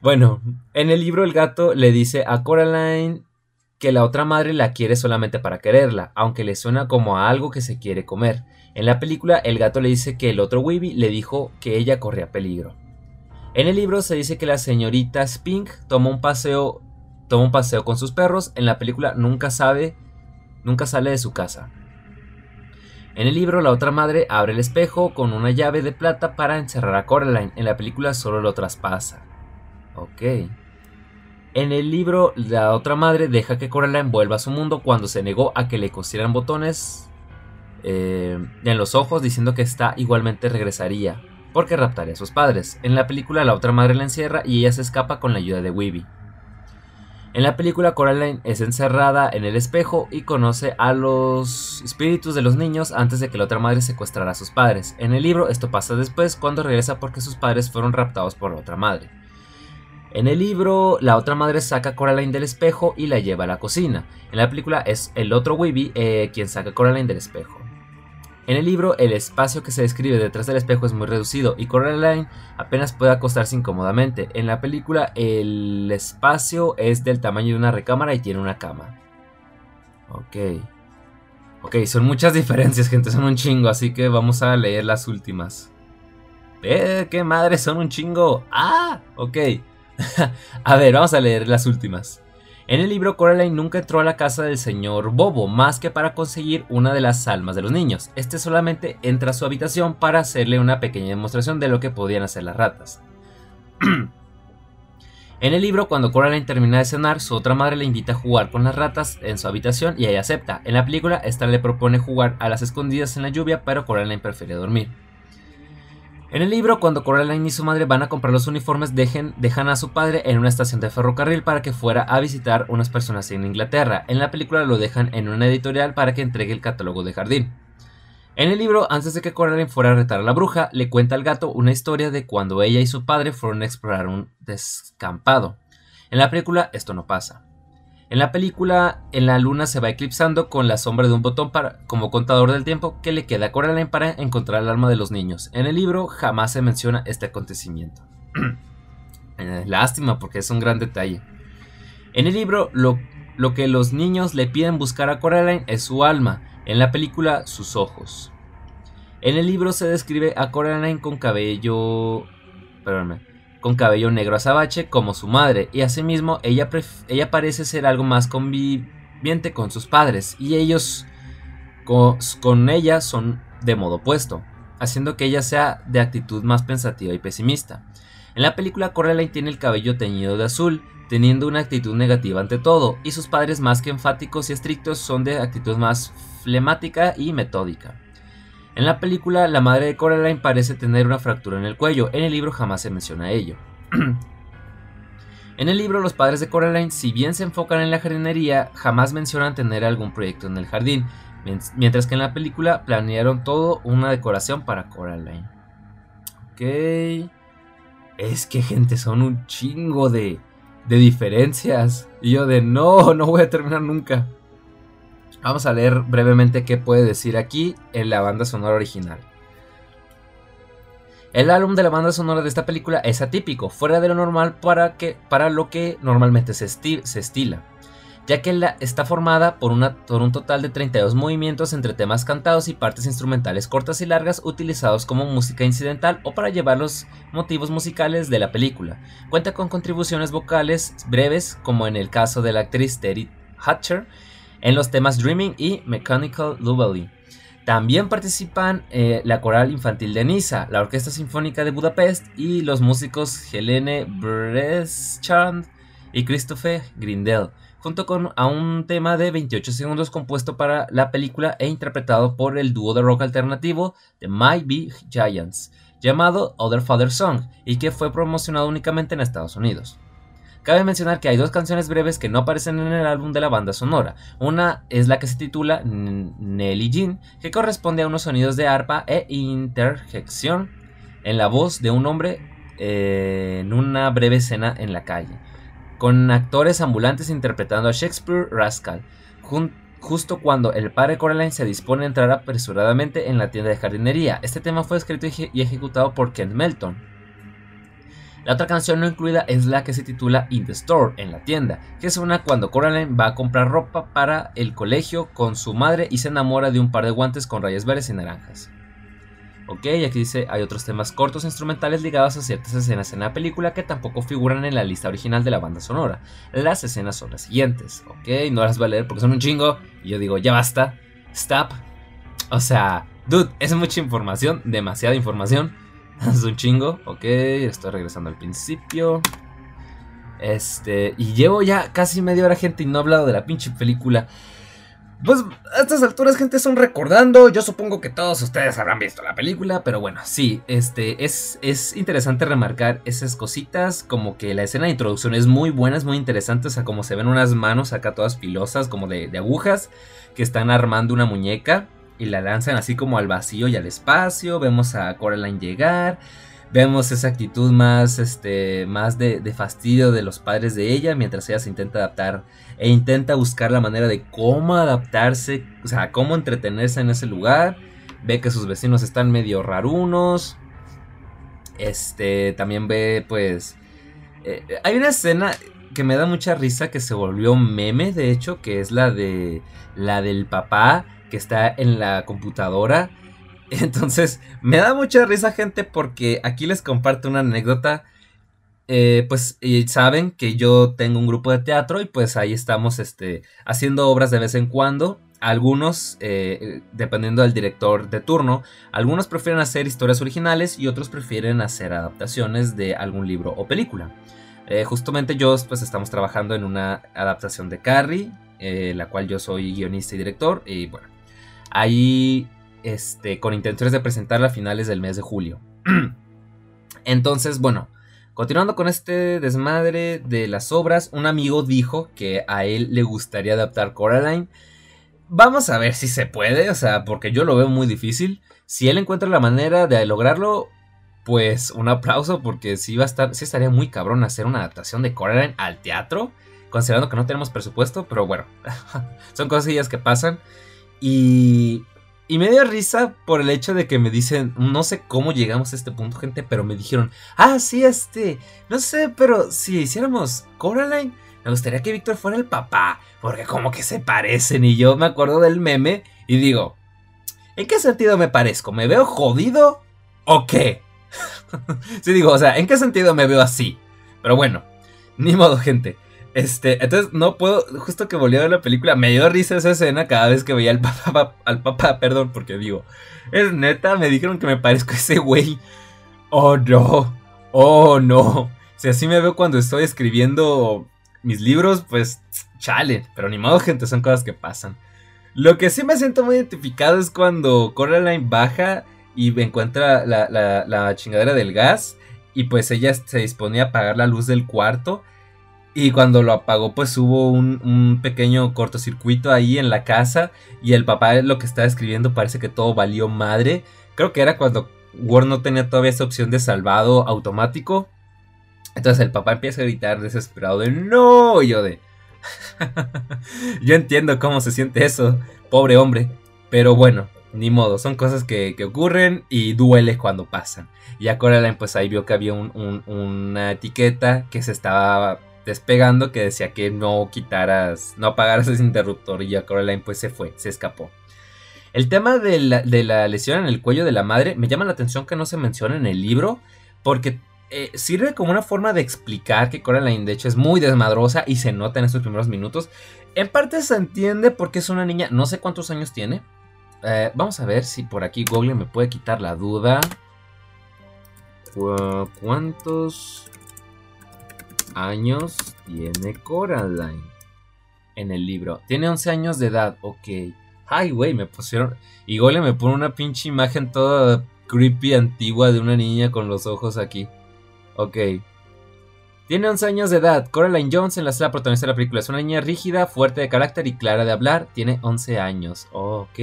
Bueno, en el libro el gato le dice a Coraline que la otra madre la quiere solamente para quererla, aunque le suena como a algo que se quiere comer. En la película, el gato le dice que el otro Weeby le dijo que ella corría peligro. En el libro se dice que la señorita Spink toma un paseo, toma un paseo con sus perros. En la película nunca sabe, nunca sale de su casa. En el libro, la otra madre abre el espejo con una llave de plata para encerrar a Coraline. En la película solo lo traspasa. Ok. En el libro, la otra madre deja que Coraline vuelva a su mundo cuando se negó a que le cosieran botones eh, en los ojos diciendo que esta igualmente regresaría porque raptaría a sus padres. En la película, la otra madre la encierra y ella se escapa con la ayuda de Weeby. En la película Coraline es encerrada en el espejo y conoce a los espíritus de los niños antes de que la otra madre secuestrara a sus padres. En el libro esto pasa después cuando regresa porque sus padres fueron raptados por la otra madre. En el libro, la otra madre saca a Coraline del espejo y la lleva a la cocina. En la película es el otro Weeby eh, quien saca Coraline del espejo. En el libro, el espacio que se describe detrás del espejo es muy reducido y Coraline apenas puede acostarse incómodamente. En la película, el espacio es del tamaño de una recámara y tiene una cama. Ok. Ok, son muchas diferencias, gente, son un chingo, así que vamos a leer las últimas. ¡Eh, qué madre, son un chingo! ¡Ah! Ok. [laughs] a ver, vamos a leer las últimas. En el libro, Coraline nunca entró a la casa del señor Bobo más que para conseguir una de las almas de los niños. Este solamente entra a su habitación para hacerle una pequeña demostración de lo que podían hacer las ratas. [clears throat] en el libro, cuando Coraline termina de cenar, su otra madre le invita a jugar con las ratas en su habitación y ella acepta. En la película, esta le propone jugar a las escondidas en la lluvia, pero Coraline prefiere dormir. En el libro, cuando Coraline y su madre van a comprar los uniformes, dejan a su padre en una estación de ferrocarril para que fuera a visitar unas personas en Inglaterra. En la película lo dejan en una editorial para que entregue el catálogo de jardín. En el libro, antes de que Coraline fuera a retar a la bruja, le cuenta al gato una historia de cuando ella y su padre fueron a explorar un descampado. En la película esto no pasa. En la película, en la luna se va eclipsando con la sombra de un botón para, como contador del tiempo que le queda a Coraline para encontrar el alma de los niños. En el libro jamás se menciona este acontecimiento. [clears throat] Eh, lástima porque es un gran detalle. En el libro, lo, lo que los niños le piden buscar a Coraline es su alma, en la película sus ojos. En el libro se describe a Coraline con cabello... Perdóname con cabello negro azabache como su madre, y asimismo ella, ella parece ser algo más conviviente con sus padres, y ellos con, con ella son de modo opuesto, haciendo que ella sea de actitud más pensativa y pesimista. En la película Coraline tiene el cabello teñido de azul, teniendo una actitud negativa ante todo, y sus padres más que enfáticos y estrictos son de actitud más flemática y metódica. En la película, la madre de Coraline parece tener una fractura en el cuello, en el libro jamás se menciona ello. [clears throat] en el libro, los padres de Coraline, si bien se enfocan en la jardinería, jamás mencionan tener algún proyecto en el jardín, mientras que en la película planearon todo una decoración para Coraline. Ok. Es que gente, son un chingo de, de diferencias. Y yo de no, no voy a terminar nunca. Vamos a leer brevemente qué puede decir aquí en la banda sonora original. El álbum de la banda sonora de esta película es atípico, fuera de lo normal para, que, para lo que normalmente se, estila, ya que está formada por, por un total de 32 movimientos entre temas cantados y partes instrumentales cortas y largas utilizados como música incidental o para llevar los motivos musicales de la película. Cuenta con contribuciones vocales breves, como en el caso de la actriz Terry Hatcher, en los temas Dreaming y Mechanical Lullaby. También participan eh, la coral infantil de Niza, la Orquesta Sinfónica de Budapest y los músicos Helene Breschand y Christopher Grindel, junto con a un tema de 28 segundos compuesto para la película e interpretado por el dúo de rock alternativo de My Big Giants, llamado Other Father Song, y que fue promocionado únicamente en Estados Unidos. Cabe mencionar que hay dos canciones breves que no aparecen en el álbum de la banda sonora. Una es la que se titula Nelly Jean, que corresponde a unos sonidos de arpa e interjección en la voz de un hombre eh, en una breve escena en la calle, con actores ambulantes interpretando a Shakespeare Rascal, justo cuando el padre Coraline se dispone a entrar apresuradamente en la tienda de jardinería. Este tema fue escrito y ejecutado por Ken Melton. La otra canción no incluida es la que se titula In the Store, en la tienda, que suena cuando Coraline va a comprar ropa para el colegio con su madre y se enamora de un par de guantes con rayas verdes y naranjas. Ok, aquí dice, hay otros temas cortos instrumentales ligados a ciertas escenas en la película que tampoco figuran en la lista original de la banda sonora. Las escenas son las siguientes, ok, no las voy a leer porque son un chingo. Y yo digo, ya basta, stop. O sea, dude, es mucha información, demasiada información. Es [laughs] un chingo, ok, estoy regresando al principio. Este, y llevo ya casi media hora, gente, y no he hablado de la pinche película. Pues a estas alturas, gente, son recordando. Yo supongo que todos ustedes habrán visto la película, pero bueno, sí, este, es, es interesante remarcar esas cositas. Como que la escena de introducción es muy buena, es muy interesante. O sea, como se ven unas manos acá todas filosas, como de, de agujas, que están armando una muñeca y la lanzan así como al vacío y al espacio. Vemos a Coraline llegar. Vemos esa actitud más, este, más de, fastidio de los padres de ella mientras ella se intenta adaptar e intenta buscar la manera de cómo adaptarse, o sea, cómo entretenerse en ese lugar. Ve que sus vecinos están medio rarunos. Este, también ve, pues, eh, hay una escena que me da mucha risa que se volvió meme, de hecho, que es la de la del papá que está en la computadora [laughs] Entonces, me da mucha risa, gente, porque aquí les comparto una anécdota. Eh, pues saben que yo tengo un grupo de teatro y pues ahí estamos este, haciendo obras de vez en cuando. Algunos, eh, dependiendo del director de turno, algunos prefieren hacer historias originales y otros prefieren hacer adaptaciones de algún libro o película. Eh, justamente yo pues estamos trabajando en una adaptación de Carrie, la cual yo soy guionista y director y bueno, ahí este, con intenciones de presentarla a finales del mes de julio. [clears throat] Entonces, bueno, continuando con este desmadre de las obras, un amigo dijo que a él le gustaría adaptar Coraline. Vamos a ver si se puede, o sea, porque yo lo veo muy difícil. Si él encuentra la manera de lograrlo, pues un aplauso porque sí va a estar, sí estaría muy cabrón hacer una adaptación de Coraline al teatro, considerando que no tenemos presupuesto, pero bueno, [laughs] son cosillas que pasan. Y y me dio risa por el hecho de que me dicen, no sé cómo llegamos a este punto, gente, pero me dijeron, ah, sí, este, no sé, pero si hiciéramos Coraline, me gustaría que Víctor fuera el papá, porque como que se parecen. Y yo me acuerdo del meme y digo, ¿en qué sentido me parezco? ¿Me veo jodido o qué? [laughs] sí, digo, o sea, ¿en qué sentido me veo así? Pero bueno, ni modo, gente. Este, entonces no puedo, justo que volví a ver la película, me dio risa esa escena cada vez que veía al papá, al papá, perdón, porque digo, es neta, me dijeron que me parezco a ese güey. Oh no, oh no. Si así me veo cuando estoy escribiendo mis libros, pues chale, pero ni modo, gente, son cosas que pasan. Lo que sí me siento muy identificado es cuando Coraline baja y encuentra la, la, la chingadera del gas y pues ella se disponía a apagar la luz del cuarto y cuando lo apagó, pues hubo un, pequeño cortocircuito ahí en la casa. Y el papá lo que estaba escribiendo parece que todo valió madre. Creo que era cuando Word no tenía todavía esa opción de salvado automático. Entonces el papá empieza a gritar desesperado de no. Yo de. [laughs] yo entiendo cómo se siente eso, pobre hombre. Pero bueno, ni modo, son cosas que, ocurren y duele cuando pasan. Y a Coraline, pues ahí vio que había una etiqueta que se estaba despegando que decía que no quitaras, no apagaras ese interruptor y ya Coraline pues se fue, se escapó. El tema de la, lesión en el cuello de la madre me llama la atención que no se menciona en el libro porque eh, sirve como una forma de explicar que Coraline de hecho es muy desmadrosa y se nota en estos primeros minutos. En parte se entiende porque es una niña, no sé cuántos años tiene. Eh, vamos a ver si por aquí Google me puede quitar la duda. ¿Cuántos años tiene Coraline en el libro? Tiene 11 años de edad, ok. Ay, güey, me pusieron... Y Gole me pone una pinche imagen toda creepy antigua de una niña con los ojos aquí. Ok. Tiene 11 años de edad. Coraline Jones en la sala protagonista de la película. Es una niña rígida, fuerte de carácter y clara de hablar. Tiene 11 años. ok.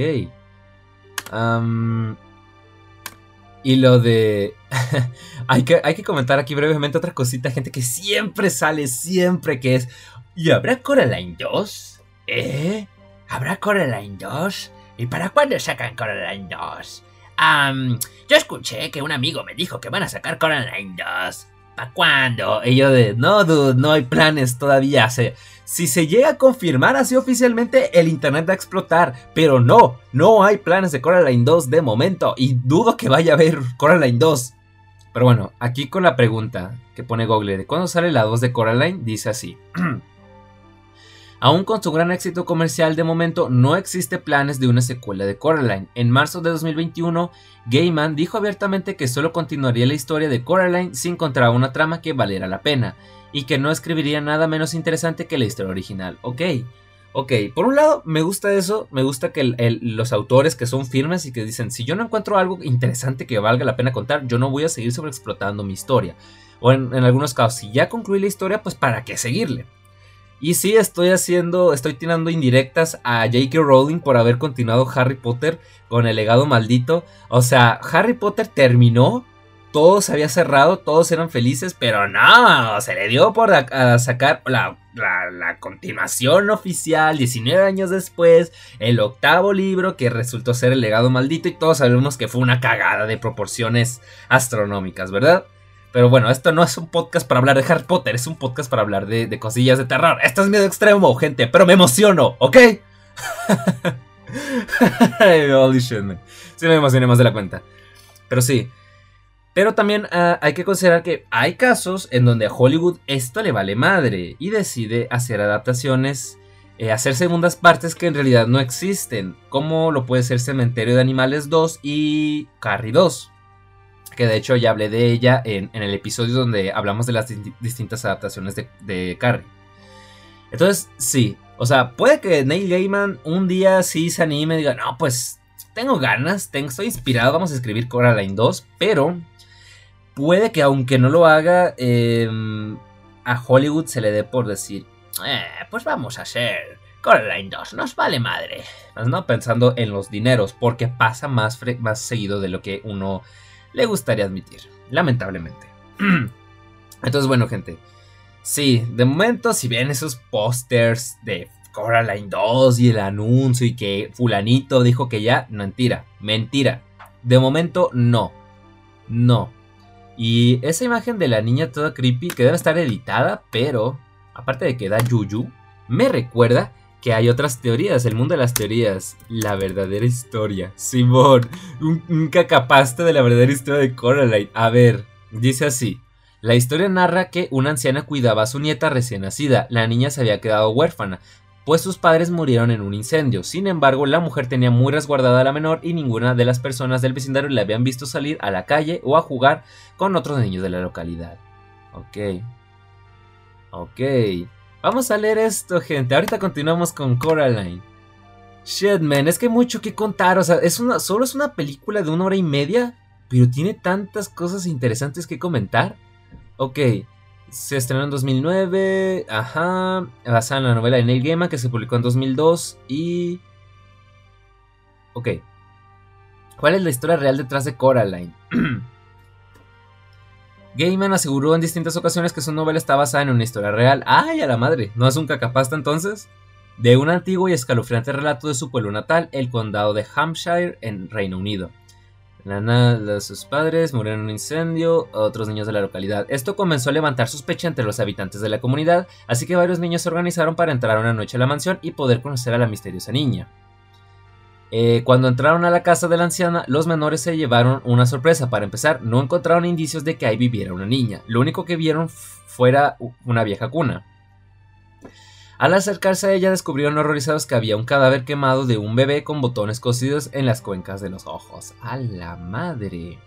Y lo de... [laughs] hay, que, hay que comentar aquí brevemente otra cosita, gente, que siempre sale, siempre que es... ¿Y habrá Coraline 2? ¿Eh? ¿Habrá Coraline 2? ¿Y para cuándo sacan Coraline 2? yo escuché que un amigo me dijo que van a sacar Coraline 2. ¿Para cuándo? Y yo de, no, dude, no hay planes todavía. Se, si se llega a confirmar así oficialmente, el internet va a explotar. Pero no, no hay planes de Coraline 2 de momento. Y dudo que vaya a haber Coraline 2. Pero bueno, aquí con la pregunta que pone Google de cuándo sale la 2 de Coraline, dice así. [clears throat] Aún con su gran éxito comercial de momento, no existe planes de una secuela de Coraline. En marzo de 2021, Gaiman dijo abiertamente que solo continuaría la historia de Coraline si encontraba una trama que valiera la pena, y que no escribiría nada menos interesante que la historia original. Ok, ok, por un lado me gusta eso, me gusta que los autores que son firmes y que dicen, si yo no encuentro algo interesante que valga la pena contar, yo no voy a seguir sobreexplotando mi historia. O en, en algunos casos, si ya concluí la historia, pues para qué seguirle. Y sí, estoy haciendo, estoy tirando indirectas a J.K. Rowling por haber continuado Harry Potter con el legado maldito. O sea, Harry Potter terminó todo se había cerrado, todos eran felices, pero no, se le dio por sacar la, continuación oficial 19 años después, el octavo libro que resultó ser el legado maldito y todos sabemos que fue una cagada de proporciones astronómicas, ¿verdad? Pero bueno, esto no es un podcast para hablar de Harry Potter, es un podcast para hablar de, cosillas de terror. Esto es miedo extremo, gente, pero me emociono, ¿ok? [laughs] Sí me emocioné más de la cuenta. Pero sí, pero también ah, hay que considerar que hay casos en donde a Hollywood esto le vale madre y decide hacer adaptaciones, eh, hacer segundas partes que en realidad no existen, como lo puede ser Cementerio de Animales 2 y Carrie 2. Que de hecho ya hablé de ella en, el episodio donde hablamos de las distintas adaptaciones de, Carrie. Entonces, sí, o sea, puede que Neil Gaiman un día sí se anime y diga, no, pues tengo ganas, estoy inspirado, vamos a escribir Coraline 2, pero puede que aunque no lo haga, em, a Hollywood se le dé por decir, eh, pues vamos a hacer Coraline 2, nos vale madre. ¿no? Pensando en los dineros, porque pasa más, más seguido de lo que uno le gustaría admitir, lamentablemente. [clears throat] Entonces, bueno, gente. Sí, de momento, si ven esos pósters de Coraline 2 y el anuncio y que fulanito dijo que ya, mentira, mentira. De momento, no. No. Y esa imagen de la niña toda creepy que debe estar editada, pero aparte de que da yuyu, me recuerda que hay otras teorías, el mundo de las teorías, la verdadera historia. Simón, un, un de la verdadera historia de Coraline. A ver, dice así. La historia narra que una anciana cuidaba a su nieta recién nacida. La niña se había quedado huérfana, pues sus padres murieron en un incendio. Sin embargo, la mujer tenía muy resguardada a la menor y ninguna de las personas del vecindario le habían visto salir a la calle o a jugar con otros niños de la localidad. Ok. Ok. Vamos a leer esto, gente. Ahorita continuamos con Coraline. Shit, man, es que hay mucho que contar. O sea, es una, solo es una película de una hora y media, pero tiene tantas cosas interesantes que comentar. Ok. Se estrenó en 2009, ajá, basada en la novela de Neil Gaiman que se publicó en 2002 y... Ok. ¿Cuál es la historia real detrás de Coraline? [clears throat] Gaiman aseguró en distintas ocasiones que su novela está basada en una historia real. ¡Ay, a la madre! ¿No es un cacapasta entonces? De un antiguo y escalofriante relato de su pueblo natal, el condado de Hampshire, en Reino Unido. Nana de sus padres murieron en un incendio, otros niños de la localidad. Esto comenzó a levantar sospecha entre los habitantes de la comunidad, así que varios niños se organizaron para entrar una noche a la mansión y poder conocer a la misteriosa niña. Eh, cuando entraron a la casa de la anciana, los menores se llevaron una sorpresa. Para empezar, no encontraron indicios de que ahí viviera una niña. Lo único que vieron fuera una vieja cuna. Al acercarse a ella descubrieron horrorizados que había un cadáver quemado de un bebé con botones cosidos en las cuencas de los ojos. ¡A la madre!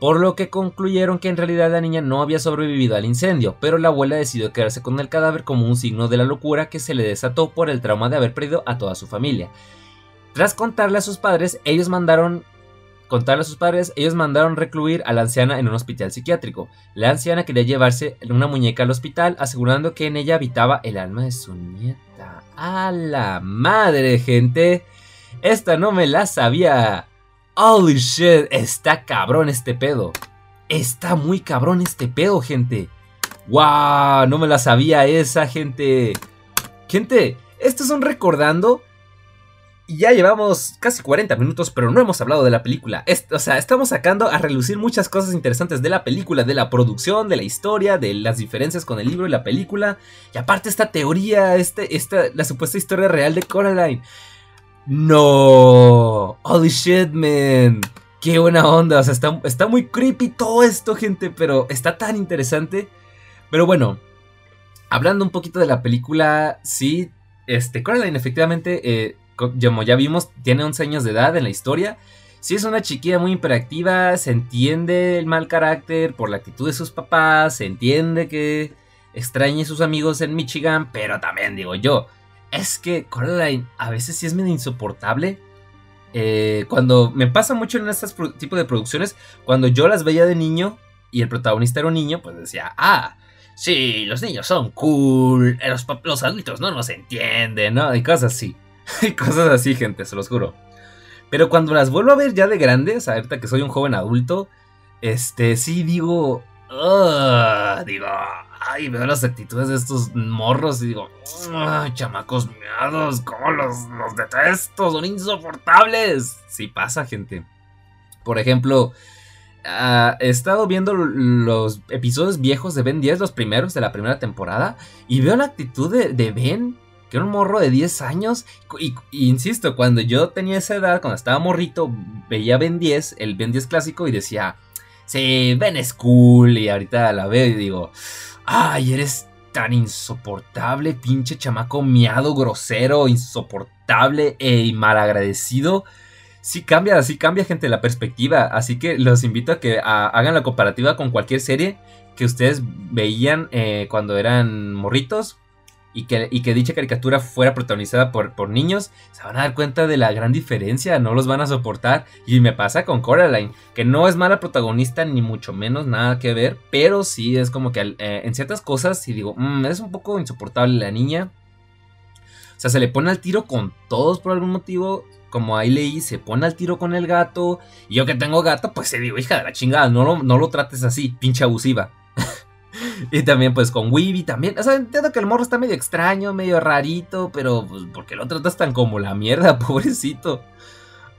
Por lo que concluyeron que en realidad la niña no había sobrevivido al incendio, pero la abuela decidió quedarse con el cadáver como un signo de la locura que se le desató por el trauma de haber perdido a toda su familia. Tras contarle a sus padres, ellos mandaron contarle a sus padres, ellos mandaron recluir a la anciana en un hospital psiquiátrico. La anciana quería llevarse una muñeca al hospital, asegurando que en ella habitaba el alma de su nieta. ¡A la madre, gente! Esta no me la sabía. Holy shit, está cabrón este pedo. Está muy cabrón este pedo, gente. ¡Wow! No me la sabía esa, gente. Gente, estos son recordando y ya llevamos casi 40 minutos, pero no hemos hablado de la película. o sea, estamos sacando a relucir muchas cosas interesantes de la película, de la producción, de la historia, de las diferencias con el libro y la película. Y aparte esta teoría, este, esta, la supuesta historia real de Coraline. No. Holy shit, man. Qué buena onda. O sea, está, está muy creepy todo esto, gente, pero está tan interesante. Pero bueno, hablando un poquito de la película, sí, este, Coraline efectivamente... Eh, como ya vimos, tiene 11 años de edad en la historia. Sí es una chiquilla muy hiperactiva, se entiende el mal carácter por la actitud de sus papás, se entiende que extrañe a sus amigos en Michigan, pero también digo yo, es que Coraline a veces sí es medio insoportable. Eh, cuando me pasa mucho en estos tipos de producciones, cuando yo las veía de niño y el protagonista era un niño, pues decía, ah, sí, los niños son cool, los, los adultos no nos entienden, ¿no? Y cosas así. [laughs] y cosas así, gente, se los juro. Pero cuando las vuelvo a ver ya de grandes, ahorita que soy un joven adulto, este, sí, digo, digo, ay, veo las actitudes de estos morros y digo, chamacos miados, cómo los, los detesto, son insoportables. Sí pasa, gente. Por ejemplo, ah, he estado viendo los episodios viejos de Ben 10, los primeros de la primera temporada, y veo la actitud de, Ben, que era un morro de 10 años, y, insisto, cuando yo tenía esa edad, cuando estaba morrito, veía Ben 10, el Ben 10 clásico, y decía, sí, Ben es cool, y ahorita la veo y digo, ay, eres tan insoportable, pinche chamaco miado, grosero, insoportable e malagradecido sí cambia, sí cambia, gente, la perspectiva. Así que los invito a que hagan la comparativa con cualquier serie que ustedes veían eh, cuando eran morritos. Y que, y que, dicha caricatura fuera protagonizada por, por, niños, se van a dar cuenta de la gran diferencia, no los van a soportar. Y me pasa con Coraline, que no es mala protagonista, ni mucho menos nada que ver, pero sí es como que eh, en ciertas cosas, si digo, mm, es un poco insoportable la niña. O sea, se le pone al tiro con todos por algún motivo como ahí leí, se pone al tiro con el gato. Y yo que tengo gato, pues se digo, hija de la chingada, no no lo trates así, pinche abusiva. Y también pues con Weeby también. O sea, entiendo que el morro está medio extraño, medio rarito, pero pues porque lo tratas tan como la mierda, [laughs] pobrecito.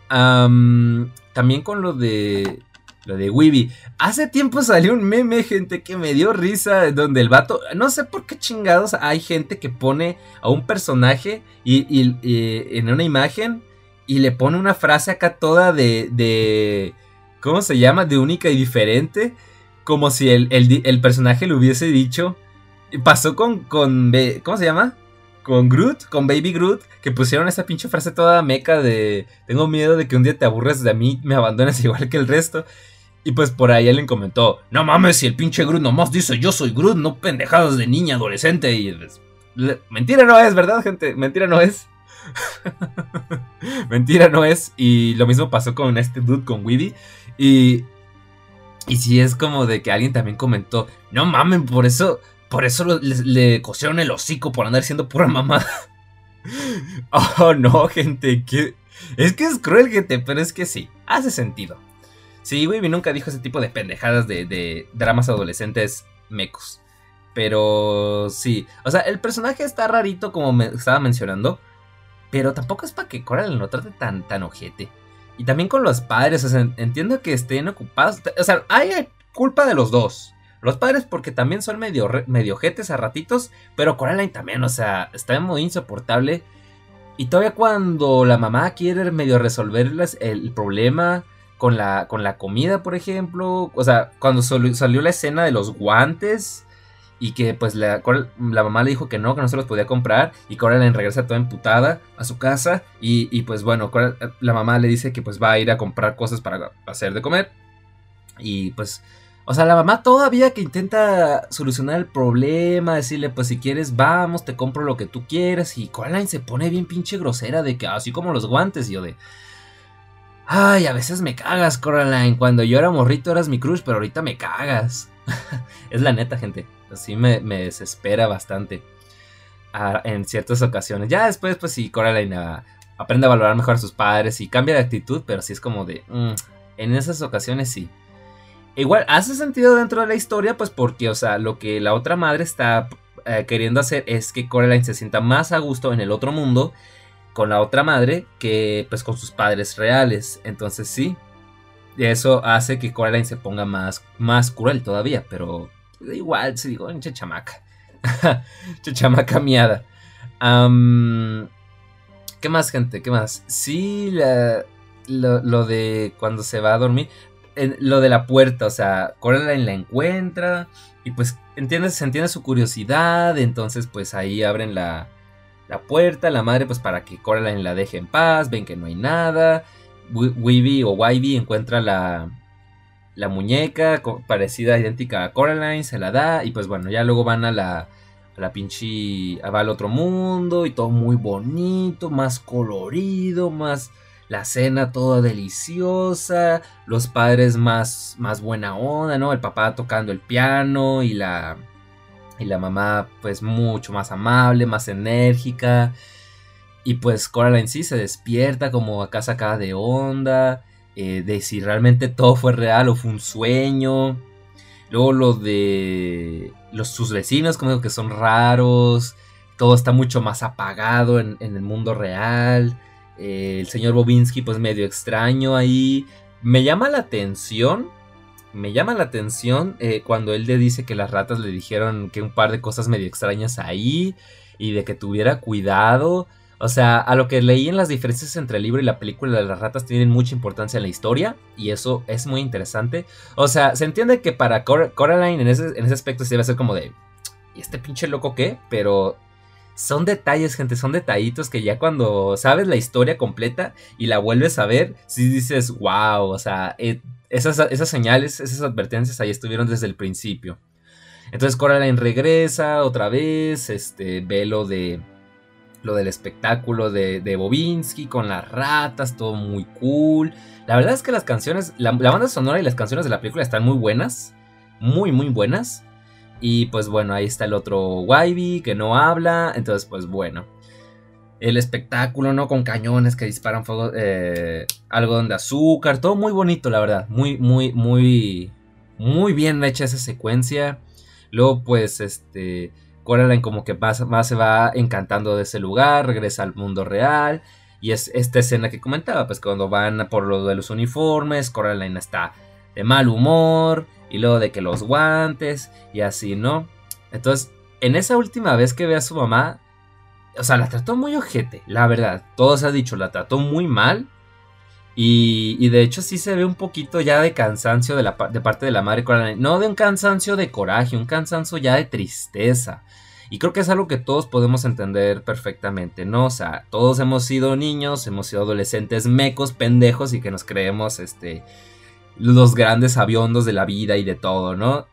también con lo de... Lo de Weeby. Hace tiempo salió un meme, gente, que me dio risa. Donde el vato. No sé por qué chingados hay gente que pone a un personaje y, y en una imagen y le pone una frase acá toda de, de ¿cómo se llama? De única y diferente, como si el, personaje le hubiese dicho, pasó con, con, ¿cómo se llama? Con Groot, con Baby Groot, que pusieron esa pinche frase toda meca de, tengo miedo de que un día te aburres de mí, me abandones [laughs] igual que el resto. Y pues por ahí alguien comentó, no mames, si el pinche Groot nomás dice yo soy Groot, no pendejadas de niña adolescente. Y mentira no es, ¿verdad, gente? Mentira no es. [laughs] Mentira no es. Y lo mismo pasó con este dude, con Weedy. Y. Y si es como de que alguien también comentó. No mamen, por eso. Por eso le, cosieron el hocico por andar siendo pura mamada. [laughs] oh, no, gente. Que, es que es cruel, gente. Pero es que sí. Hace sentido. Sí, Weeby nunca dijo ese tipo de pendejadas de, de dramas adolescentes mecos. Pero sí. O sea, el personaje está rarito como me estaba mencionando. Pero tampoco es para que Coraline lo trate tan, tan ojete. Y también con los padres, o sea, entiendo que estén ocupados. O sea, hay culpa de los dos. Los padres porque también son medio, medio ojetes a ratitos, pero Coraline también, o sea, está muy insoportable. Y todavía cuando la mamá quiere medio resolverles el problema con la, con la comida, por ejemplo, o sea, cuando salió la escena de los guantes, y que pues la, la, mamá le dijo que no, que no se los podía comprar y Coraline regresa toda emputada a su casa y, pues bueno, la mamá le dice que pues va a ir a comprar cosas para hacer de comer y pues, o sea, la mamá todavía que intenta solucionar el problema, decirle pues si quieres vamos, te compro lo que tú quieras y Coraline se pone bien pinche grosera de que así como los guantes y yo de... Ay, a veces me cagas, Coraline. Cuando yo era morrito eras mi crush, pero ahorita me cagas. [laughs] es la neta, gente. Así me, desespera bastante en ciertas ocasiones. Ya después, pues sí, Coraline ah, aprende a valorar mejor a sus padres y cambia de actitud, pero sí es como de... Mm, en esas ocasiones sí. Igual, hace sentido dentro de la historia, pues porque, o sea, lo que la otra madre está eh, queriendo hacer es que Coraline se sienta más a gusto en el otro mundo con la otra madre que pues con sus padres reales. Entonces sí, eso hace que Coraline se ponga más, más cruel todavía, pero igual, se digo, che chamaca. [laughs] che chamaca miada. ¿Qué más, gente? ¿Qué más? Sí, lo, de cuando se va a dormir. lo de la puerta, o sea, Coraline la encuentra. Y pues entiende, se entiende su curiosidad. Entonces, pues ahí abren la, la puerta. La madre, pues para que Coraline la deje en paz. Ven que no hay nada. Weeby o Wybie encuentra la, la muñeca parecida, idéntica a Coraline, se la da y pues bueno, ya luego van a la, a la pinche, va al otro mundo y todo muy bonito, más colorido, más la cena toda deliciosa, los padres más, más buena onda, ¿no? El papá tocando el piano y la, y la mamá pues mucho más amable, más enérgica. Y pues Coraline sí se despierta como acá sacada de onda eh, de si realmente todo fue real o fue un sueño. Luego lo de los, sus vecinos, como digo, que son raros. Todo está mucho más apagado en, el mundo real. Eh, el señor Bobinski, pues medio extraño ahí. Me llama la atención. Me llama la atención eh, cuando él le dice que las ratas le dijeron que un par de cosas medio extrañas ahí. Y de que tuviera cuidado. O sea, a lo que leí en las diferencias entre el libro y la película, las ratas tienen mucha importancia en la historia y eso es muy interesante. O sea, se entiende que para Coraline en ese, en ese aspecto se debe ser como de, ¿y este pinche loco qué? Pero son detalles, gente, son detallitos que ya cuando sabes la historia completa y la vuelves a ver, sí dices, wow, o sea, eh, esas, esas señales, esas advertencias ahí estuvieron desde el principio. Entonces Coraline regresa otra vez, este, ve lo de lo del espectáculo de, de Bobinski con las ratas, todo muy cool. La verdad es que las canciones, la, banda sonora y las canciones de la película están muy buenas, muy, muy buenas. Y pues bueno, ahí está el otro Wybie que no habla, entonces pues bueno. El espectáculo, ¿no? Con cañones que disparan fuego, eh, algodón de azúcar, todo muy bonito, la verdad. Muy, muy, muy, muy bien hecha esa secuencia. Luego pues este Coraline como que más, se va encantando de ese lugar, regresa al mundo real. Y es esta escena que comentaba, pues cuando van por lo de los uniformes, Coraline está de mal humor, y luego de que los guantes, y así, ¿no? Entonces, en esa última vez que ve a su mamá, o sea, la trató muy ojete, la verdad. Todo se ha dicho, la trató muy mal. Y, de hecho sí se ve un poquito ya de cansancio de, la, de parte de la madre Coraline. No de un cansancio de coraje, un cansancio ya de tristeza. Y creo que es algo que todos podemos entender perfectamente, ¿no? O sea, todos hemos sido niños, hemos sido adolescentes mecos, pendejos y que nos creemos, este, los grandes aviondos de la vida y de todo, ¿no?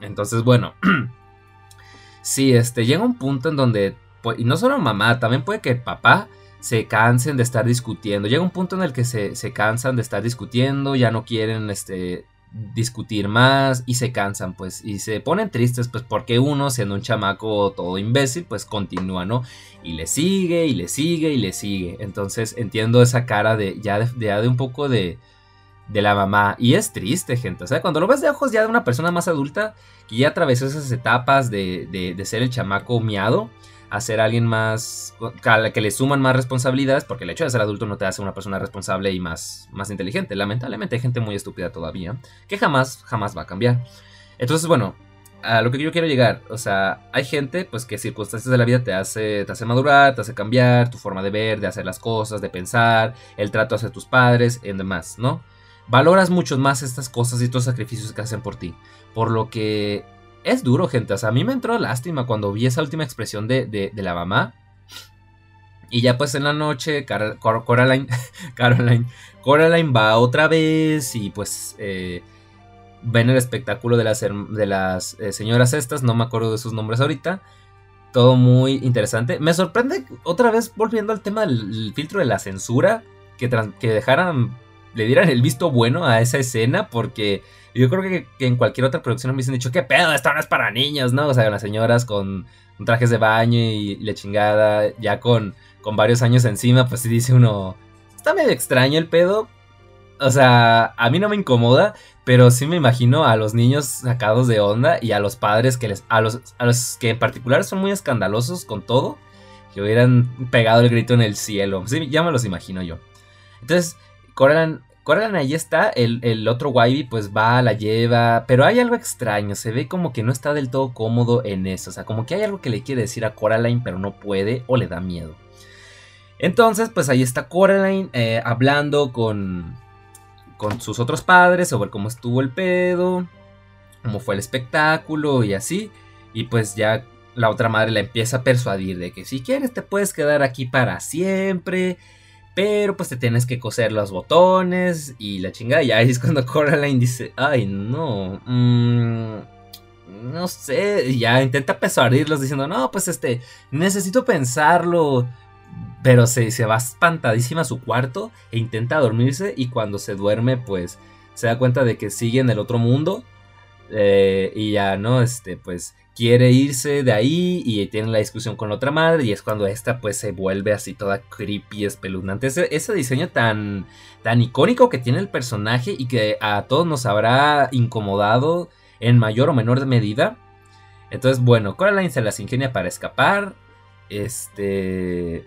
Entonces, bueno, [clears throat] sí, este, llega un punto en donde, y no solo mamá, también puede que papá se cansen de estar discutiendo. Llega un punto en el que se, se cansan de estar discutiendo, ya no quieren, este, discutir más y se cansan, pues, y se ponen tristes, pues, porque uno, siendo un chamaco todo imbécil, pues continúa, ¿no? Y le sigue, y le sigue, y le sigue. Entonces entiendo esa cara de ya de, de un poco de, de la mamá. Y es triste, gente. O sea, cuando lo ves de ojos ya de una persona más adulta, que ya atravesó esas etapas de, de, de ser el chamaco miado a ser alguien más, que le suman más responsabilidades, porque el hecho de ser adulto no te hace una persona responsable y más, más inteligente. Lamentablemente hay gente muy estúpida todavía, que jamás, jamás va a cambiar. Entonces, bueno, a lo que yo quiero llegar, o sea, hay gente, pues que circunstancias de la vida te hace, te hace madurar, te hace cambiar tu forma de ver, de hacer las cosas, de pensar, el trato hacia tus padres y demás, ¿no? Valoras mucho más estas cosas y estos sacrificios que hacen por ti. Por lo que es duro, gente. O sea, a mí me entró lástima cuando vi esa última expresión de, la mamá. Y ya pues en la noche, Coraline, [laughs] Caroline, Coraline va otra vez y pues eh, ven el espectáculo de las, de las eh, señoras estas, no me acuerdo de sus nombres ahorita. Todo muy interesante. Me sorprende otra vez volviendo al tema del filtro de la censura, que, que dejaran, le dieran el visto bueno a esa escena porque yo creo que, en cualquier otra producción me hubiesen dicho, ¿qué pedo? Esto no es para niños, ¿no? O sea, las señoras con, trajes de baño y, la chingada, ya con, con varios años encima, pues sí dice uno, está medio extraño el pedo. O sea, a mí no me incomoda, pero sí me imagino a los niños sacados de onda y a los padres que les, a los, a los que en particular son muy escandalosos con todo, que hubieran pegado el grito en el cielo. Sí, ya me los imagino yo. Entonces, Coraline Coraline ahí está, el, otro Wybie pues va, la lleva, pero hay algo extraño, se ve como que no está del todo cómodo en eso, o sea, como que hay algo que le quiere decir a Coraline pero no puede o le da miedo. Entonces pues ahí está Coraline eh, hablando con, con sus otros padres sobre cómo estuvo el pedo, cómo fue el espectáculo y así, y pues ya la otra madre la empieza a persuadir de que si quieres te puedes quedar aquí para siempre pero pues te tienes que coser los botones y la chingada. Y ahí es cuando Coraline dice, ay no, mm, no sé, ya intenta persuadirlos diciendo, no, pues este, necesito pensarlo. Pero se, se va espantadísima a su cuarto e intenta dormirse y cuando se duerme pues se da cuenta de que sigue en el otro mundo. Eh, y ya, ¿no? Este, pues quiere irse de ahí y tiene la discusión con la otra madre y es cuando esta pues se vuelve así toda creepy, espeluznante. Ese, diseño tan, tan icónico que tiene el personaje y que a todos nos habrá incomodado en mayor o menor medida. Entonces, bueno, Coraline se las ingenia para escapar. Este...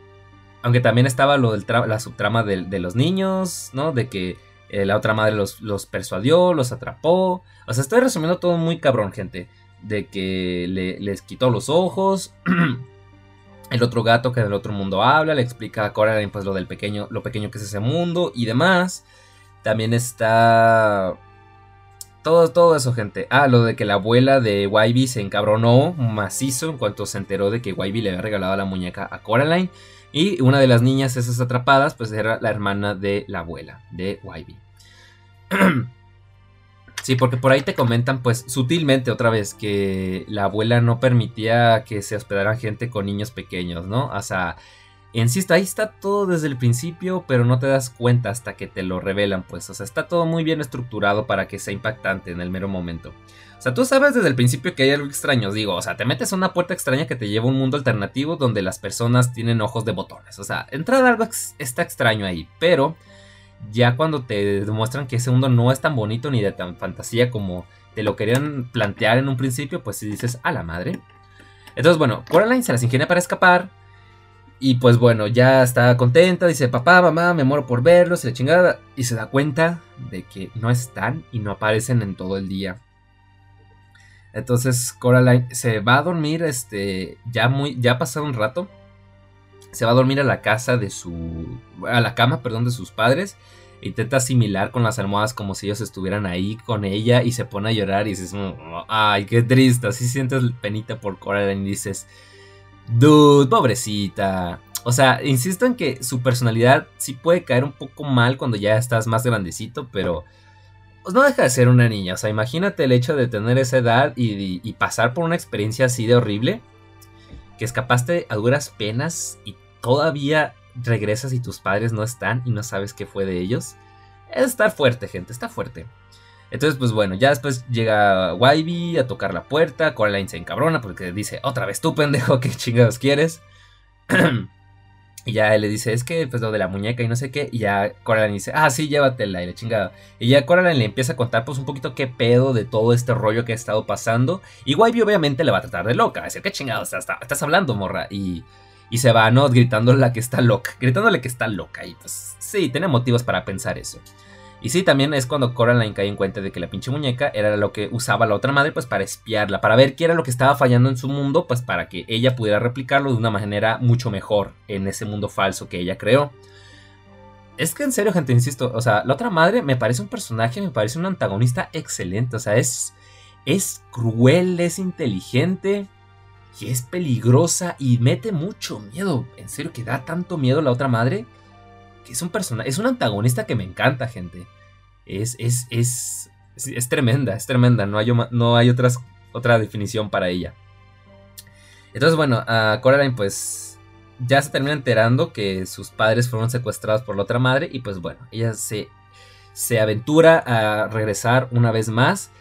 Aunque también estaba lo del la subtrama de, los niños, ¿no? De que eh, la otra madre los, los persuadió, los atrapó. O sea, estoy resumiendo todo muy cabrón, gente de que le, les quitó los ojos. [clears throat] el otro gato que del otro mundo habla, le explica a Coraline pues lo del pequeño, lo pequeño que es ese mundo y demás. También está todo, todo eso, gente. Ah, lo de que la abuela de Wybie se encabronó macizo en cuanto se enteró de que Wybie le había regalado la muñeca a Coraline. Y una de las niñas esas atrapadas, pues era la hermana de la abuela de Wybie. [clears throat] Sí, porque por ahí te comentan, pues, sutilmente otra vez, que la abuela no permitía que se hospedaran gente con niños pequeños, ¿no? O sea, insisto, ahí está todo desde el principio, pero no te das cuenta hasta que te lo revelan, pues. O sea, está todo muy bien estructurado para que sea impactante en el mero momento. O sea, tú sabes desde el principio que hay algo extraño, digo, o sea, te metes a una puerta extraña que te lleva a un mundo alternativo donde las personas tienen ojos de botones. O sea, entrada algo está extraño ahí, pero ya cuando te demuestran que ese mundo no es tan bonito ni de tan fantasía como te lo querían plantear en un principio, pues si dices, a la madre. Entonces, bueno, Coraline se las ingenia para escapar. Y pues bueno, ya está contenta, dice, papá, mamá, me muero por verlos, y la chingada. Y se da cuenta de que no están y no aparecen en todo el día. Entonces Coraline se va a dormir, este, ya muy, ya ha pasado un rato se va a dormir a la casa de su. a la cama, perdón, de sus padres. Intenta asimilar con las almohadas como si ellos estuvieran ahí con ella y se pone a llorar y dices, ay, qué triste. Así sientes penita por Coraline y dices, dude, pobrecita. O sea, insisto en que su personalidad sí puede caer un poco mal cuando ya estás más grandecito, pero pues no deja de ser una niña. O sea, imagínate el hecho de tener esa edad y, y pasar por una experiencia así de horrible, que escapaste a duras penas y todavía regresas y tus padres no están y no sabes qué fue de ellos. Es estar fuerte, gente, está fuerte. Entonces, pues bueno, ya después llega Wybie a tocar la puerta. Coraline se encabrona porque dice, otra vez tú, pendejo, ¿qué chingados quieres? [clears throat] y ya él le dice, es que pues lo de la muñeca y no sé qué. Y ya Coraline dice, ah, sí, llévatela y la chingada. Y ya Coraline le empieza a contar pues un poquito qué pedo de todo este rollo que ha estado pasando. Y Wybie obviamente le va a tratar de loca. A decir, ¿qué chingados estás, estás hablando, morra? Y y se va, ¿no? Gritándole que está loca. Gritándole que está loca. Y pues sí, tiene motivos para pensar eso. Y sí, también es cuando Coraline cae en cuenta de que la pinche muñeca era lo que usaba la otra madre, pues para espiarla, para ver qué era lo que estaba fallando en su mundo, pues para que ella pudiera replicarlo de una manera mucho mejor en ese mundo falso que ella creó. Es que en serio, gente, insisto, o sea, la otra madre me parece un personaje, me parece un antagonista excelente, o sea, es, es cruel, es inteligente, y es peligrosa y mete mucho miedo. En serio, que da tanto miedo la otra madre. Que es un personaje, es un antagonista que me encanta, gente. Es, es, es, es, tremenda, es tremenda. No hay, no hay otras, otra definición para ella. Entonces, bueno, a Coraline, pues ya se termina enterando que sus padres fueron secuestrados por la otra madre. Y pues bueno, ella se, se aventura a regresar una vez más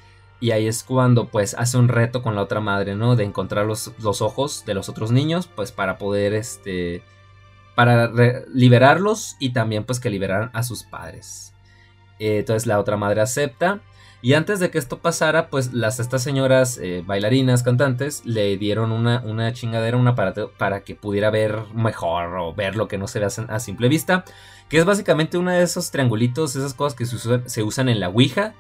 y ahí es cuando pues hace un reto con la otra madre, ¿no? De encontrar los, ojos de los otros niños, pues para poder, este, para liberarlos y también pues que liberaran a sus padres. Eh, entonces la otra madre acepta. Y antes de que esto pasara, pues las estas señoras eh, bailarinas, cantantes, le dieron una, una chingadera, un aparato para que pudiera ver mejor o ver lo que no se ve a, simple vista. Que es básicamente uno de esos triangulitos, esas cosas que se usan en la Ouija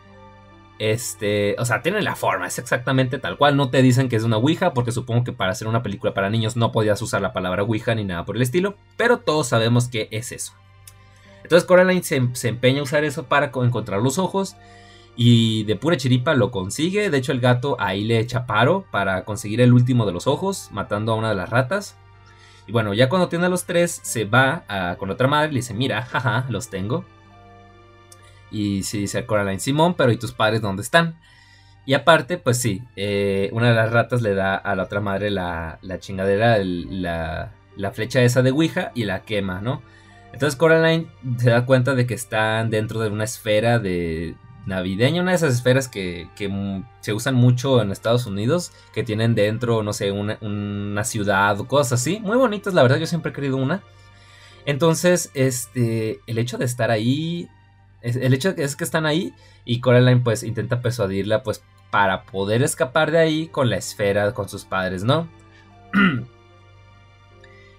este, o sea, tiene la forma, es exactamente tal cual. No te dicen que es una Ouija, porque supongo que para hacer una película para niños no podías usar la palabra Ouija ni nada por el estilo, pero todos sabemos que es eso. Entonces Coraline se, empeña a usar eso para encontrar los ojos y de pura chiripa lo consigue. De hecho, el gato ahí le echa paro para conseguir el último de los ojos, matando a una de las ratas. Y bueno, ya cuando tiene a los tres, se va con otra madre y le dice: Mira, jaja, los tengo. Y sí dice Coraline, Simón, pero ¿y tus padres dónde están? Y aparte, pues sí, eh, una de las ratas le da a la otra madre la, chingadera, la, la, flecha esa de Ouija y la quema, ¿no? Entonces Coraline se da cuenta de que están dentro de una esfera de, navideña, una de esas esferas que, se usan mucho en Estados Unidos, que tienen dentro, no sé, una, una ciudad o cosas así. Muy bonitas, la verdad, yo siempre he querido una. Entonces, este, el hecho de estar ahí, el hecho es que están ahí y Coraline pues intenta persuadirla pues para poder escapar de ahí con la esfera, con sus padres, ¿no? [clears throat]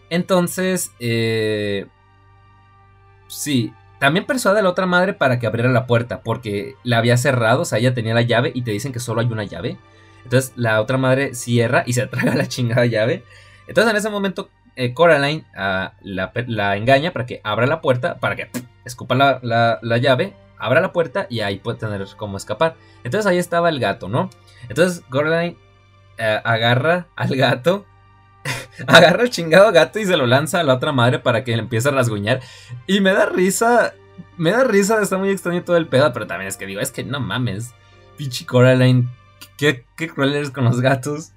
Entonces, eh, sí, también persuade a la otra madre para que abriera la puerta, porque la había cerrado, o sea, ella tenía la llave y te dicen que solo hay una llave. Entonces la otra madre cierra y se traga la chingada llave. Entonces en ese momento eh, Coraline ah, la, engaña para que abra la puerta, para que escupa la, llave, abra la puerta y ahí puede tener cómo escapar. Entonces ahí estaba el gato, ¿no? Entonces Coraline eh, agarra al gato, [laughs] agarra al chingado gato y se lo lanza a la otra madre para que le empiece a rasguñar. Y me da risa, me da risa, está muy extraño todo el pedo, pero también es que digo, es que no mames, pinche Coraline, qué, qué cruel eres con los gatos.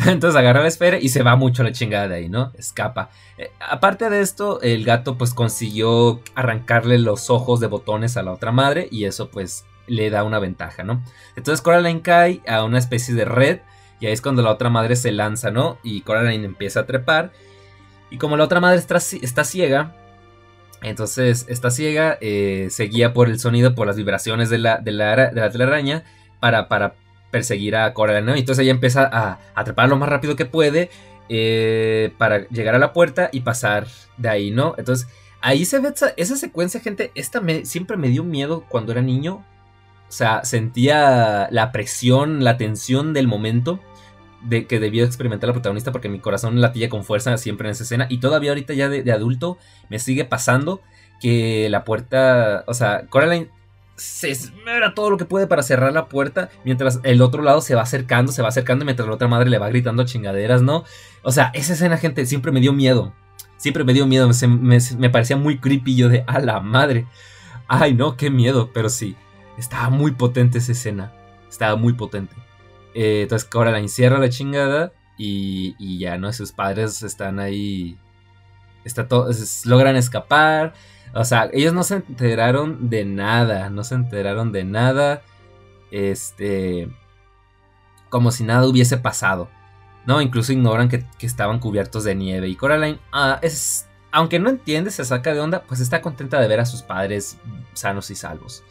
[laughs] Entonces agarra la esfera y se va mucho la chingada de ahí, ¿no? Escapa. Eh, aparte de esto, el gato pues consiguió arrancarle los ojos de botones a la otra madre y eso pues le da una ventaja, ¿no? Entonces Coraline cae a una especie de red y ahí es cuando la otra madre se lanza, ¿no? Y Coraline empieza a trepar y como la otra madre está, ciega, entonces está ciega, eh, se guía por el sonido, por las vibraciones de la, de la, de la telaraña para, para perseguir a Coraline, ¿no? Entonces ella empieza a atrapar lo más rápido que puede eh, para llegar a la puerta y pasar de ahí, ¿no? Entonces ahí se ve esa, secuencia, gente. Esta me, siempre me dio miedo cuando era niño. O sea, sentía la presión, la tensión del momento de que debió experimentar la protagonista porque mi corazón latía con fuerza siempre en esa escena y todavía ahorita ya de, de adulto me sigue pasando que la puerta, o sea, Coraline se esmera todo lo que puede para cerrar la puerta, mientras el otro lado se va acercando, se va acercando, mientras la otra madre le va gritando chingaderas, ¿no? O sea, esa escena, gente, siempre me dio miedo. Siempre me dio miedo, me, parecía muy creepy yo de, a la madre. Ay, no, qué miedo, pero sí, estaba muy potente esa escena, estaba muy potente. Eh, entonces ahora la encierra la chingada y, y ya, ¿no? Sus padres están ahí, está todo, logran escapar o sea, ellos no se enteraron de nada, no se enteraron de nada. Este. Como si nada hubiese pasado. No, incluso ignoran que, estaban cubiertos de nieve. Y Coraline, ah, aunque no entiende, se saca de onda, pues está contenta de ver a sus padres sanos y salvos.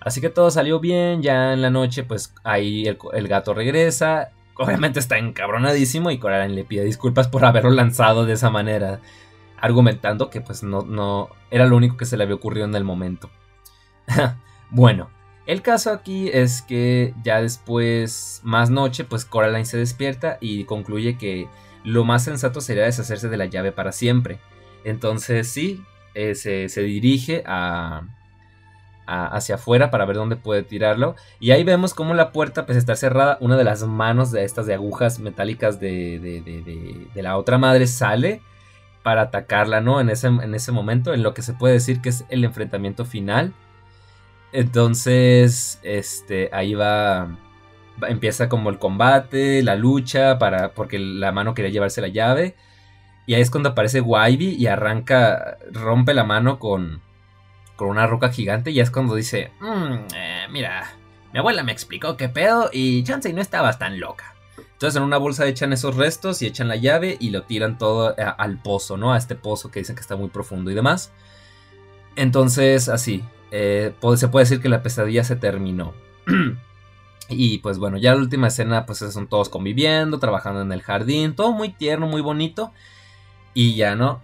Así que todo salió bien, ya en la noche, pues ahí el, el gato regresa. Obviamente está encabronadísimo y Coraline le pide disculpas por haberlo lanzado de esa manera argumentando que pues no, no era lo único que se le había ocurrido en el momento. [laughs] bueno, el caso aquí es que ya después, más noche, pues Coraline se despierta y concluye que lo más sensato sería deshacerse de la llave para siempre. Entonces sí, eh, se, dirige a, hacia afuera para ver dónde puede tirarlo. Y ahí vemos como la puerta pues está cerrada. Una de las manos de estas de agujas metálicas de, de, de la otra madre sale para atacarla, ¿no? En ese, en ese momento, en lo que se puede decir que es el enfrentamiento final. Entonces, este, ahí va, empieza como el combate, la lucha, para, porque la mano quería llevarse la llave. Y ahí es cuando aparece Wybie y arranca, rompe la mano con, con una roca gigante. Y es cuando dice, mm, eh, mira, mi abuela me explicó qué pedo y Chansey no estabas tan loca. Entonces en una bolsa echan esos restos y echan la llave y lo tiran todo eh, al pozo, ¿no? A este pozo que dicen que está muy profundo y demás. Entonces así, eh, se puede decir que la pesadilla se terminó. [clears throat] y pues bueno, ya la última escena pues son todos conviviendo, trabajando en el jardín, todo muy tierno, muy bonito. Y ya, ¿no?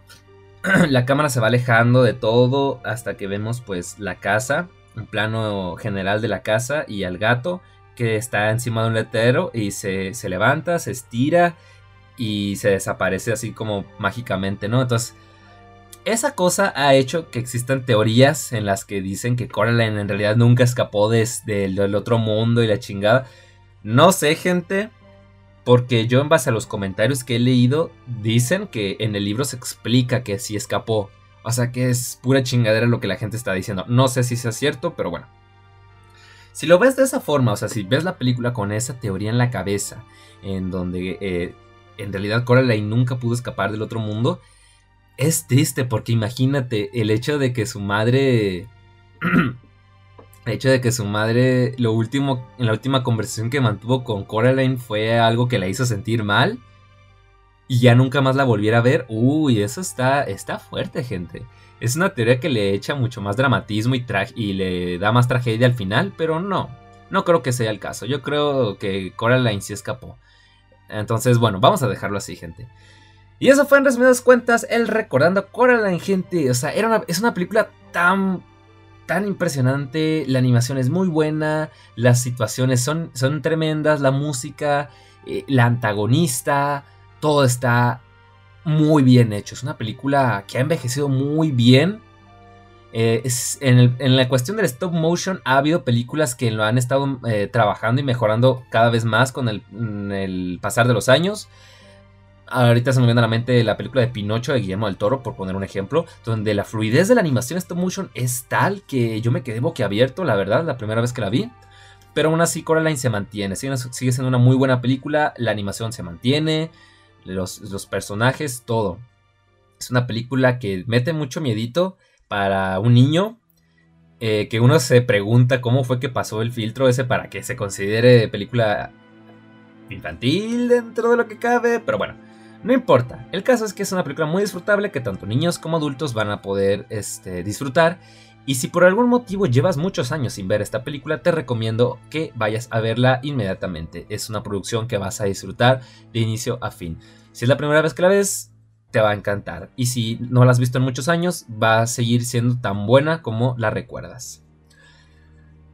[clears throat] la cámara se va alejando de todo hasta que vemos pues la casa, un plano general de la casa y al gato que está encima de un letrero y se, levanta, se estira y se desaparece así como mágicamente, ¿no? Entonces, esa cosa ha hecho que existan teorías en las que dicen que Coraline en realidad nunca escapó desde el otro mundo y la chingada. No sé, gente, porque yo en base a los comentarios que he leído, dicen que en el libro se explica que sí escapó. O sea que es pura chingadera lo que la gente está diciendo. No sé si sea cierto, pero bueno. Si lo ves de esa forma, o sea, si ves la película con esa teoría en la cabeza, en donde eh, en realidad Coraline nunca pudo escapar del otro mundo, es triste porque imagínate el hecho de que su madre [clears throat] El hecho de que su madre, lo último, en la última conversación que mantuvo con Coraline fue algo que la hizo sentir mal. Y ya nunca más la volviera a ver. Uy, eso está, está fuerte, gente. Es una teoría que le echa mucho más dramatismo y, y le da más tragedia al final, pero no. No creo que sea el caso. Yo creo que Coraline sí escapó. Entonces, bueno, vamos a dejarlo así, gente. Y eso fue en resumidas cuentas el recordando Coraline, gente. O sea, era es una película tan tan impresionante, la animación es muy buena, las situaciones son, son tremendas, la música, eh, la antagonista, todo está muy bien hecho. Es una película que ha envejecido muy bien. Eh, en, la cuestión del stop motion ha habido películas que lo han estado eh, trabajando y mejorando cada vez más con el pasar de los años. Ahorita se me viene a la mente la película de Pinocho de Guillermo del Toro, por poner un ejemplo, donde la fluidez de la animación stop motion es tal que yo me quedé boquiabierto, la verdad, la primera vez que la vi. Pero aún así Coraline se mantiene, sigue, siendo una muy buena película, la animación se mantiene, los, personajes, todo. Es una película que mete mucho miedito para un niño, eh, que uno se pregunta cómo fue que pasó el filtro ese para que se considere película infantil dentro de lo que cabe, pero bueno, no importa, el caso es que es una película muy disfrutable que tanto niños como adultos van a poder este, disfrutar. Y si por algún motivo llevas muchos años sin ver esta película, te recomiendo que vayas a verla inmediatamente. Es una producción que vas a disfrutar de inicio a fin. Si es la primera vez que la ves, te va a encantar. Y si no la has visto en muchos años, va a seguir siendo tan buena como la recuerdas.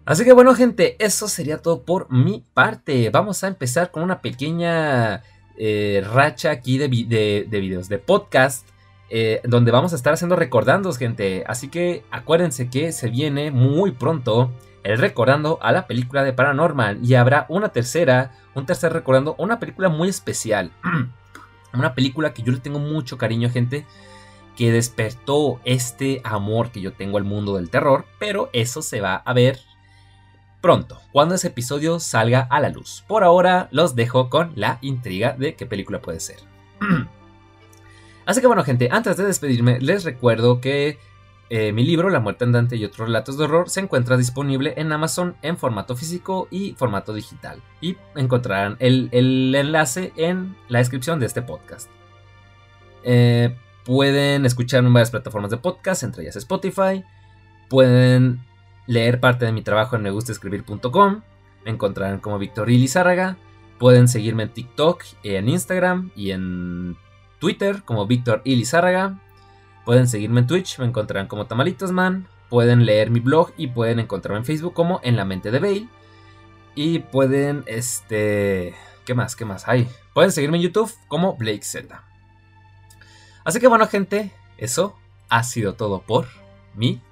Así que bueno gente, eso sería todo por mi parte. Vamos a empezar con una pequeña eh, racha aquí de, de, videos, de podcast, eh, donde vamos a estar haciendo recordandos, gente. Así que acuérdense que se viene muy pronto el recordando a la película de Paranormal y habrá una tercera, un tercer recordando, una película muy especial. [clears throat] una película que yo le tengo mucho cariño, gente. Que despertó este amor que yo tengo al mundo del terror. Pero eso se va a ver pronto, cuando ese episodio salga a la luz. Por ahora los dejo con la intriga de qué película puede ser. [clears throat] Así que bueno gente, antes de despedirme les recuerdo que eh, mi libro La muerte andante y otros relatos de horror se encuentra disponible en Amazon en formato físico y formato digital. Y encontrarán el, enlace en la descripción de este podcast. Eh, pueden escucharme en varias plataformas de podcast, entre ellas Spotify. Pueden leer parte de mi trabajo en megustescribir.com. Me encontrarán como Víctor Lizárraga. Pueden seguirme en TikTok, en Instagram y en Twitter como Víctor Lizárraga. Pueden seguirme en Twitch, me encontrarán como Tamalitosman. Pueden leer mi blog y pueden encontrarme en Facebook como En la mente de Bale. Y pueden, este... ¿Qué más? ¿Qué más? hay? pueden seguirme en YouTube como Blake Z. Así que bueno, gente, eso ha sido todo por mi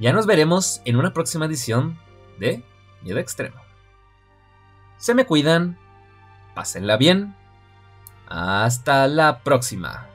ya nos veremos en una próxima edición de Miedo Extremo. Se me cuidan, pásenla bien. Hasta la próxima.